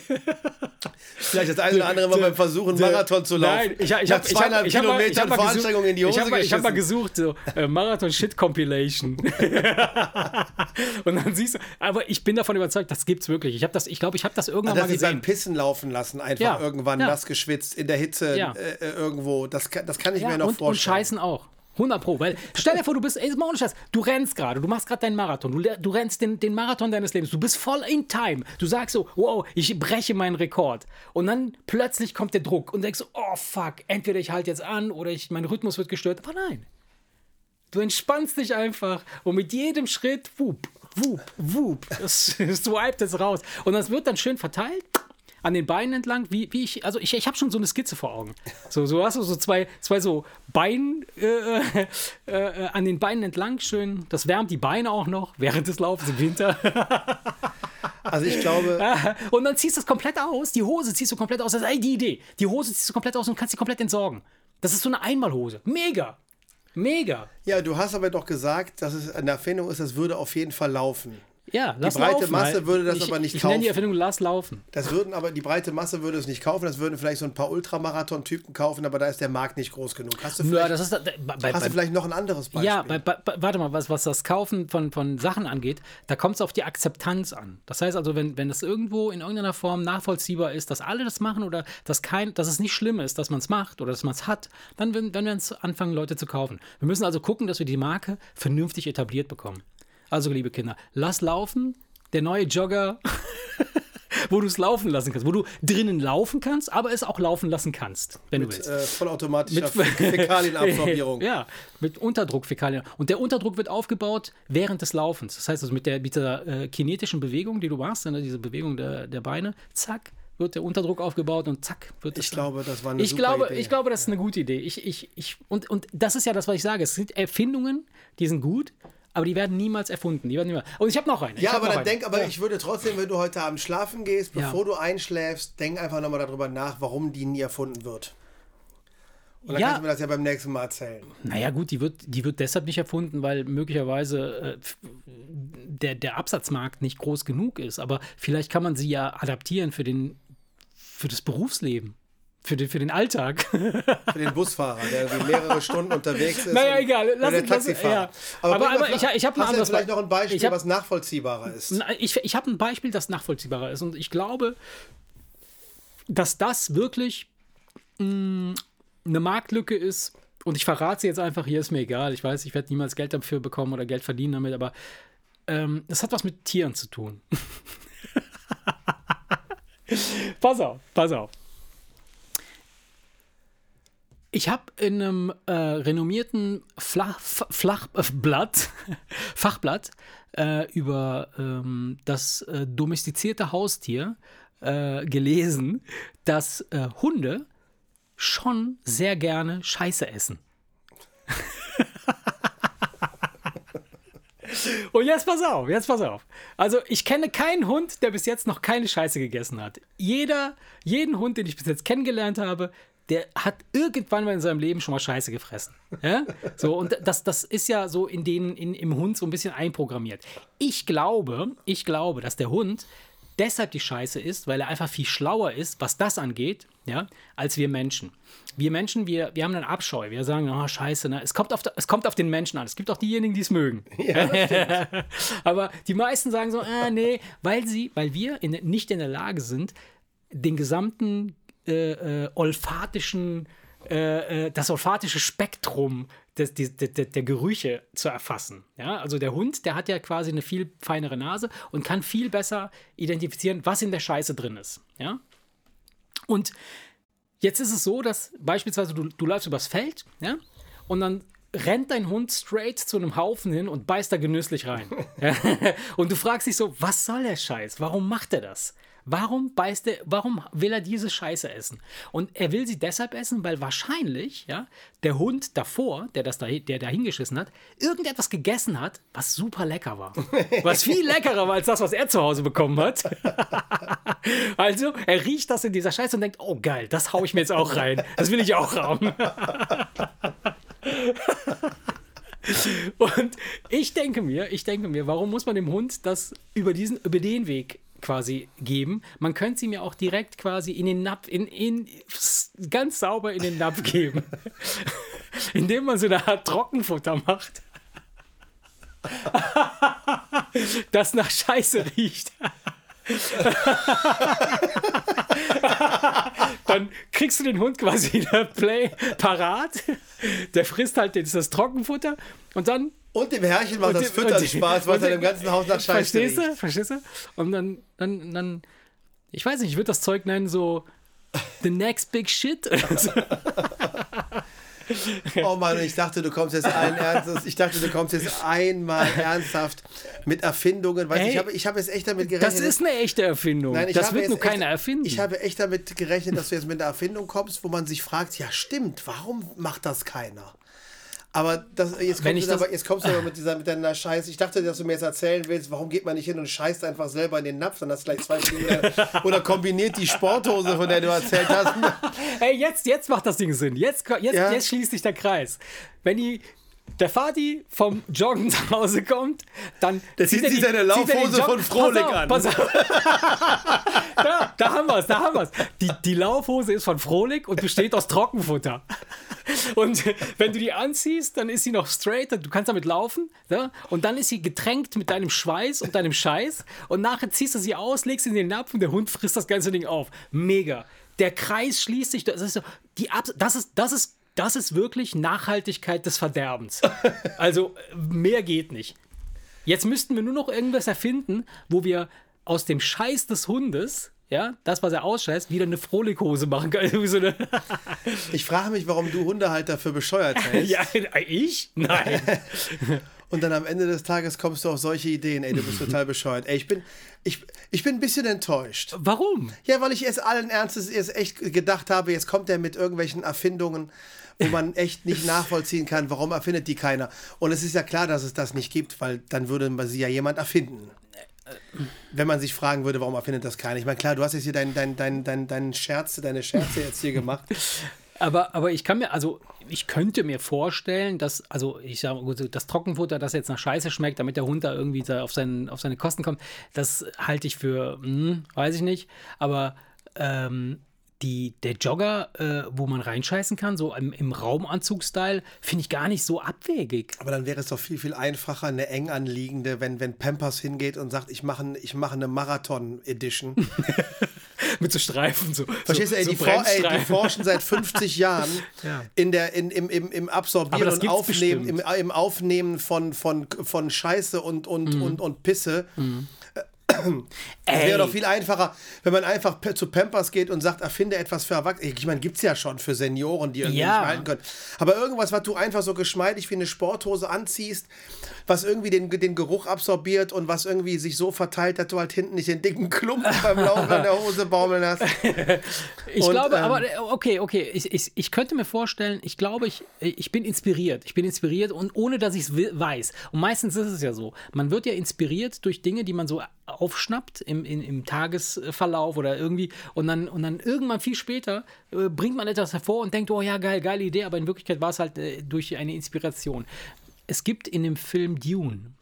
vielleicht das eine oder andere Mal beim Versuch, einen Marathon zu laufen. Nein, ich, ich habe ich zweieinhalb hab, ich hab mal- ich Kilometern hab mal gesucht- Veranstrengung in die Hose Ich habe mal, ich hab mal gesucht, so äh, Marathon Shit Compilation. Und dann siehst du, aber ich bin davon überzeugt, das gibt's wirklich. Ich habe das, ich glaube, ich habe das irgendwann Dass mal sie beim gesehen. Pissen laufen lassen, einfach Ja, irgendwann ja. nass geschwitzt, in der Hitze Ja. äh, äh, irgendwo. Das kann, das kann ich Ja, mir noch und, und vorstellen. scheißen auch. 100 Pro, weil stell dir vor, du bist, ey, mal ohne Scheiß, du rennst gerade, du machst gerade deinen Marathon, du, du rennst den, den Marathon deines Lebens, du bist voll in Time, du sagst so, wow, ich breche meinen Rekord. Und dann plötzlich kommt der Druck und denkst so, oh fuck, entweder ich halte jetzt an oder ich, mein Rhythmus wird gestört, aber nein, du entspannst dich einfach und mit jedem Schritt, wup, wup, wup, es swiped es raus. Und das wird dann schön verteilt an den Beinen entlang, wie, wie ich, also ich, ich habe schon so eine Skizze vor Augen. So, so hast du so zwei, zwei so Bein äh, äh, äh, an den Beinen entlang schön. Das wärmt die Beine auch noch während des Laufens im Winter. Also ich glaube, und dann ziehst du es komplett aus. Die Hose ziehst du komplett aus. Das ist ey, die Idee. Die Hose ziehst du komplett aus und kannst sie komplett entsorgen. Das ist so eine Einmalhose. Mega. Mega. ja, du hast aber doch gesagt, dass es eine Erfindung ist, das würde auf jeden Fall laufen. Ja, lass breite laufen. Masse würde das ich, aber nicht Ich nenne die kaufen. Erfindung Lass laufen. Das würden aber, die breite Masse würde es nicht kaufen, das würden vielleicht so ein paar Ultramarathon-Typen kaufen, aber da ist der Markt nicht groß genug. Hast du Ja, vielleicht, das ist, bei, bei, hast du vielleicht noch ein anderes Beispiel? Ja, bei, warte mal, was, was das Kaufen von, von Sachen angeht, da kommt es auf die Akzeptanz an. Das heißt also, wenn, wenn es irgendwo in irgendeiner Form nachvollziehbar ist, dass alle das machen oder dass, kein, dass es nicht schlimm ist, dass man es macht oder dass man es hat, dann werden werden wir anfangen, Leute zu kaufen. Wir müssen also gucken, dass wir die Marke vernünftig etabliert bekommen. Also, liebe Kinder, lass laufen, der neue Jogger, wo du es laufen lassen kannst, wo du drinnen laufen kannst, aber es auch laufen lassen kannst, wenn du willst. Äh, vollautomatischer Fäkalienabsorbierung. Ja, mit Unterdruckfäkalien. Und der Unterdruck wird aufgebaut während des Laufens. Das heißt also mit, der, mit dieser äh, kinetischen Bewegung, die du machst, ne, diese Bewegung der, der Beine, zack, wird der Unterdruck aufgebaut und zack, wird das. Ich glaube, das war eine ich glaube, Idee. ich glaube, das ist eine gute Idee. Ich, ich, ich, und, und das ist ja das, was ich sage. Es sind Erfindungen, die sind gut, aber die werden niemals erfunden. Die werden niemals. Und ich habe noch eine. ich Ja, aber dann eine. denk, aber Ja. ich würde trotzdem, wenn du heute Abend schlafen gehst, Ja. bevor du einschläfst, denk einfach nochmal darüber nach, warum die nie erfunden wird. Und dann Ja. kannst du mir das ja beim nächsten Mal erzählen. Naja, gut, die wird, die wird deshalb nicht erfunden, weil möglicherweise äh, der, der Absatzmarkt nicht groß genug ist. Aber vielleicht kann man sie ja adaptieren für, den, für das Berufsleben, für den, für den Alltag. Für den Busfahrer, der mehrere Stunden unterwegs ist. Naja, egal, lass der Taxifahrer. ja. Aber, Aber- aber ich- ich hab ein anderes vielleicht noch ein Beispiel, hab- was nachvollziehbarer ist. Ich, ich habe ein Beispiel, das nachvollziehbarer ist. Und ich glaube, dass das wirklich mh, eine Marktlücke ist. Und ich verrate sie jetzt einfach, hier ist mir egal. Ich weiß, ich werde niemals Geld dafür bekommen oder Geld verdienen damit, aber ähm, es hat was mit Tieren zu tun. pass auf, pass auf. Ich habe in einem äh, renommierten Flach, Flach, äh, Blatt, Fachblatt äh, über ähm, das äh, domestizierte Haustier äh, gelesen, dass äh, Hunde schon sehr gerne Scheiße essen. Und jetzt pass auf, jetzt pass auf. Also ich kenne keinen Hund, der bis jetzt noch keine Scheiße gegessen hat. Jeder, jeden Hund, den ich bis jetzt kennengelernt habe, der hat irgendwann mal in seinem Leben schon mal Scheiße gefressen. Ja? So, und das, das ist ja so in den, in, im Hund so ein bisschen einprogrammiert. Ich glaube, ich glaube, dass der Hund deshalb die Scheiße ist, weil er einfach viel schlauer ist, was das angeht, ja, als wir Menschen. Wir Menschen, wir, wir haben einen Abscheu. Wir sagen, oh, scheiße, ne? es, kommt auf, es kommt auf den Menschen an. Es gibt auch diejenigen, die es mögen. Ja, Aber die meisten sagen so, äh, nee, weil sie, weil wir in, nicht in der Lage sind, den gesamten äh, äh, olfatischen, äh, äh, das olfatische Spektrum des, des, des, der Gerüche zu erfassen. Ja, also der Hund, der hat ja quasi eine viel feinere Nase und kann viel besser identifizieren, was in der Scheiße drin ist. Ja, und jetzt ist es so, dass beispielsweise du, du läufst übers Feld, ja, und dann rennt dein Hund straight zu einem Haufen hin und beißt da genüsslich rein. und du fragst dich so, was soll der Scheiß? Warum macht er das? Warum beißt er, warum will er diese Scheiße essen? Und er will sie deshalb essen, weil wahrscheinlich, ja, der Hund davor, der das da, der da hingeschissen hat, irgendetwas gegessen hat, was super lecker war. Was viel leckerer war als das, was er zu Hause bekommen hat. also, er riecht das in dieser Scheiße und denkt, oh geil, das hau ich mir jetzt auch rein. Das will ich auch haben. Und ich denke mir, ich denke mir, warum muss man dem Hund das über diesen, über den Weg quasi geben. Man könnte sie mir auch direkt quasi in den Napf, in, in, ganz sauber in den Napf geben. Indem man so eine Art Trockenfutter macht. das nach Scheiße riecht. dann kriegst du den Hund quasi in der Play parat. Der frisst halt das Trockenfutter und dann und dem Herrchen macht das Füttern Spaß, weil er im ganzen Haus nach Scheiße Verstehst du? Verstehst du? Und dann, dann, dann, ich weiß nicht, ich würde das Zeug nennen so The Next Big Shit. oh Mann, ich dachte, du kommst jetzt allen Ernstes, ich dachte, du kommst jetzt einmal ernsthaft mit Erfindungen, weil ich habe ich hab jetzt echt damit gerechnet. Das ist eine echte Erfindung. Nein, das wird nur keiner erfinden. Ich habe echt damit gerechnet, dass du jetzt mit einer Erfindung kommst, wo man sich fragt, ja stimmt, warum macht das keiner? Aber das, jetzt, kommst du aber, jetzt kommst du aber mit, dieser, mit deiner Scheiße. Ich dachte, dass du mir jetzt erzählen willst, warum geht man nicht hin und scheißt einfach selber in den Napf, dann hast du gleich zwei Stunden. oder kombiniert die Sporthose, von der du erzählt hast. Hey, jetzt, jetzt macht das Ding Sinn. Jetzt, jetzt, ja? jetzt schließt sich der Kreis. Wenn die der Fadi vom Joggen nach Hause kommt, dann der zieht sich seine Laufhose von Frohlich an. Da, da haben wir es, da haben wir es. Die, die Laufhose ist von Frohlich und besteht aus Trockenfutter. Und wenn du die anziehst, dann ist sie noch straight, du kannst damit laufen. Ja? Und dann ist sie getränkt mit deinem Schweiß und deinem Scheiß. Und nachher ziehst du sie aus, legst sie in den Napf und der Hund frisst das ganze Ding auf. Mega. Der Kreis schließt sich. Das ist, so, die das ist, das ist das ist wirklich Nachhaltigkeit des Verderbens. Also mehr geht nicht. Jetzt müssten wir nur noch irgendwas erfinden, wo wir aus dem Scheiß des Hundes, ja, das, was er ausscheißt, wieder eine Frohlichhose machen können. So ich frage mich, warum du Hundehalter für bescheuert hältst. ja, ich? Nein. Und dann am Ende des Tages kommst du auf solche Ideen, ey, du bist total bescheuert. Ey, ich bin, ich, ich bin ein bisschen enttäuscht. Warum? Ja, weil ich erst allen Ernstes erst echt gedacht habe, jetzt kommt er mit irgendwelchen Erfindungen wo man echt nicht nachvollziehen kann, warum erfindet die keiner. Und es ist ja klar, dass es das nicht gibt, weil dann würde man sie ja jemand erfinden. Wenn man sich fragen würde, warum erfindet das keiner. Ich meine, klar, du hast jetzt hier deinen dein, dein, dein, dein Scherze, deine Scherze jetzt hier gemacht. Aber, aber ich kann mir, also ich könnte mir vorstellen, dass, also ich sage, das Trockenfutter, das jetzt nach Scheiße schmeckt, damit der Hund da irgendwie auf, seinen, auf seine Kosten kommt, das halte ich für, hm, weiß ich nicht. Aber ähm, die, der Jogger, äh, wo man reinscheißen kann, so im, im Raumanzug-Style, finde ich gar nicht so abwegig. Aber dann wäre es doch viel, viel einfacher, eine eng anliegende, wenn, wenn Pampers hingeht und sagt, ich mache ich mach eine Marathon-Edition. Mit so Streifen. So, Verstehst du, ey, so die, for ey, die, forschen seit 50 Jahren ja. in der, in, im, im, im Absorbieren und Aufnehmen, im, im, Aufnehmen von, von, von Scheiße und, und, mm. und, und Pisse. Mm Es wäre doch viel einfacher, wenn man einfach zu Pampers geht und sagt, erfinde etwas für Erwachsene. Ich meine, gibt es ja schon für Senioren, die irgendwie ja. nicht halten können. Aber irgendwas, was du einfach so geschmeidig wie eine Sporthose anziehst, was irgendwie den, den Geruch absorbiert und was irgendwie sich so verteilt, dass du halt hinten nicht den dicken Klumpen beim Laufen an der Hose baumeln hast. ich und, glaube, ähm, aber okay, okay, ich, ich, ich könnte mir vorstellen, ich glaube, ich, ich bin inspiriert. Ich bin inspiriert und ohne, dass ich es weiß. Und meistens ist es ja so, man wird ja inspiriert durch Dinge, die man so aufschnappt im, in, im Tagesverlauf oder irgendwie und dann, und dann irgendwann viel später äh, bringt man etwas hervor und denkt, oh ja, geil, geile Idee, aber in Wirklichkeit war es halt äh, durch eine Inspiration. Es gibt in dem Film Dune,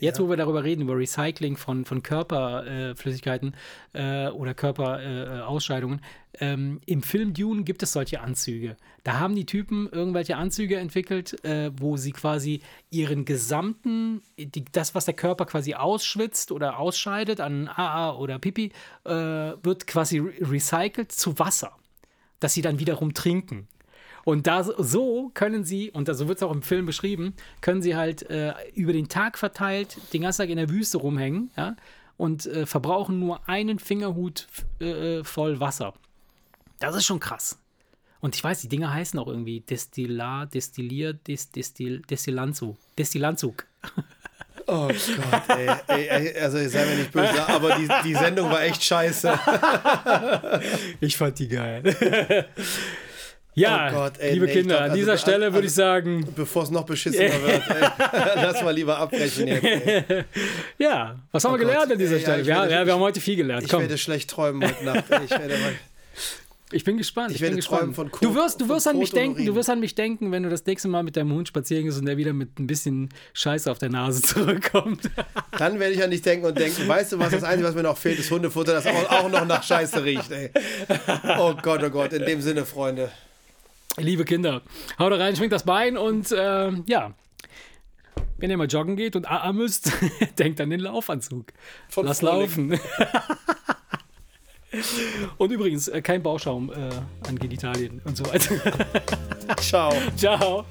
Jetzt, ja. wo wir darüber reden, über Recycling von, von Körperflüssigkeiten äh, äh, oder Körperausscheidungen, äh, ähm, im Film Dune gibt es solche Anzüge. Da haben die Typen irgendwelche Anzüge entwickelt, äh, wo sie quasi ihren gesamten, die, das, was der Körper quasi ausschwitzt oder ausscheidet an AA oder Pipi, äh, wird quasi recycelt zu Wasser, das sie dann wiederum trinken. Und da so können sie, und so wird es auch im Film beschrieben, können sie halt äh, über den Tag verteilt den ganzen Tag in der Wüste rumhängen, ja, und äh, verbrauchen nur einen Fingerhut äh, voll Wasser. Das ist schon krass. Und ich weiß, die Dinger heißen auch irgendwie Destillar, Destillier, Des, Destil, Destillanzug. Destillanzug. Oh Gott, ey. ey also sei mir nicht böse, aber die, die Sendung war echt scheiße. ich fand die geil. Ja, oh Gott, ey, liebe nee, Kinder, glaub, an dieser also, Stelle also, würde ich sagen. Bevor es noch beschissener wird, ey, lass mal lieber abbrechen jetzt. Ey. Ja, was haben oh wir gelernt Gott, an dieser ey, Stelle? Ja, werde, ja, wir haben heute viel gelernt. Ich Komm. werde schlecht träumen heute Nacht. Ich werde mal. Ich bin gespannt. Ich, ich werde bin träumen von Kot, Du wirst, du wirst an mich denken, du wirst an mich denken, wenn du das nächste Mal mit deinem Hund spazieren gehst und der wieder mit ein bisschen Scheiße auf der Nase zurückkommt. Dann werde ich an dich denken und denken, weißt du was, das Einzige, was mir noch fehlt, ist Hundefutter, das auch, auch noch nach Scheiße riecht, ey. Oh Gott, oh Gott, in dem Sinne, Freunde. Liebe Kinder, haut rein, schwingt das Bein und äh, ja, wenn ihr mal joggen geht und AA müsst, denkt an den Laufanzug. Von Lass Frühling. laufen. und übrigens, äh, kein Bauschaum äh, an Genitalien und so weiter. Ciao. Ciao.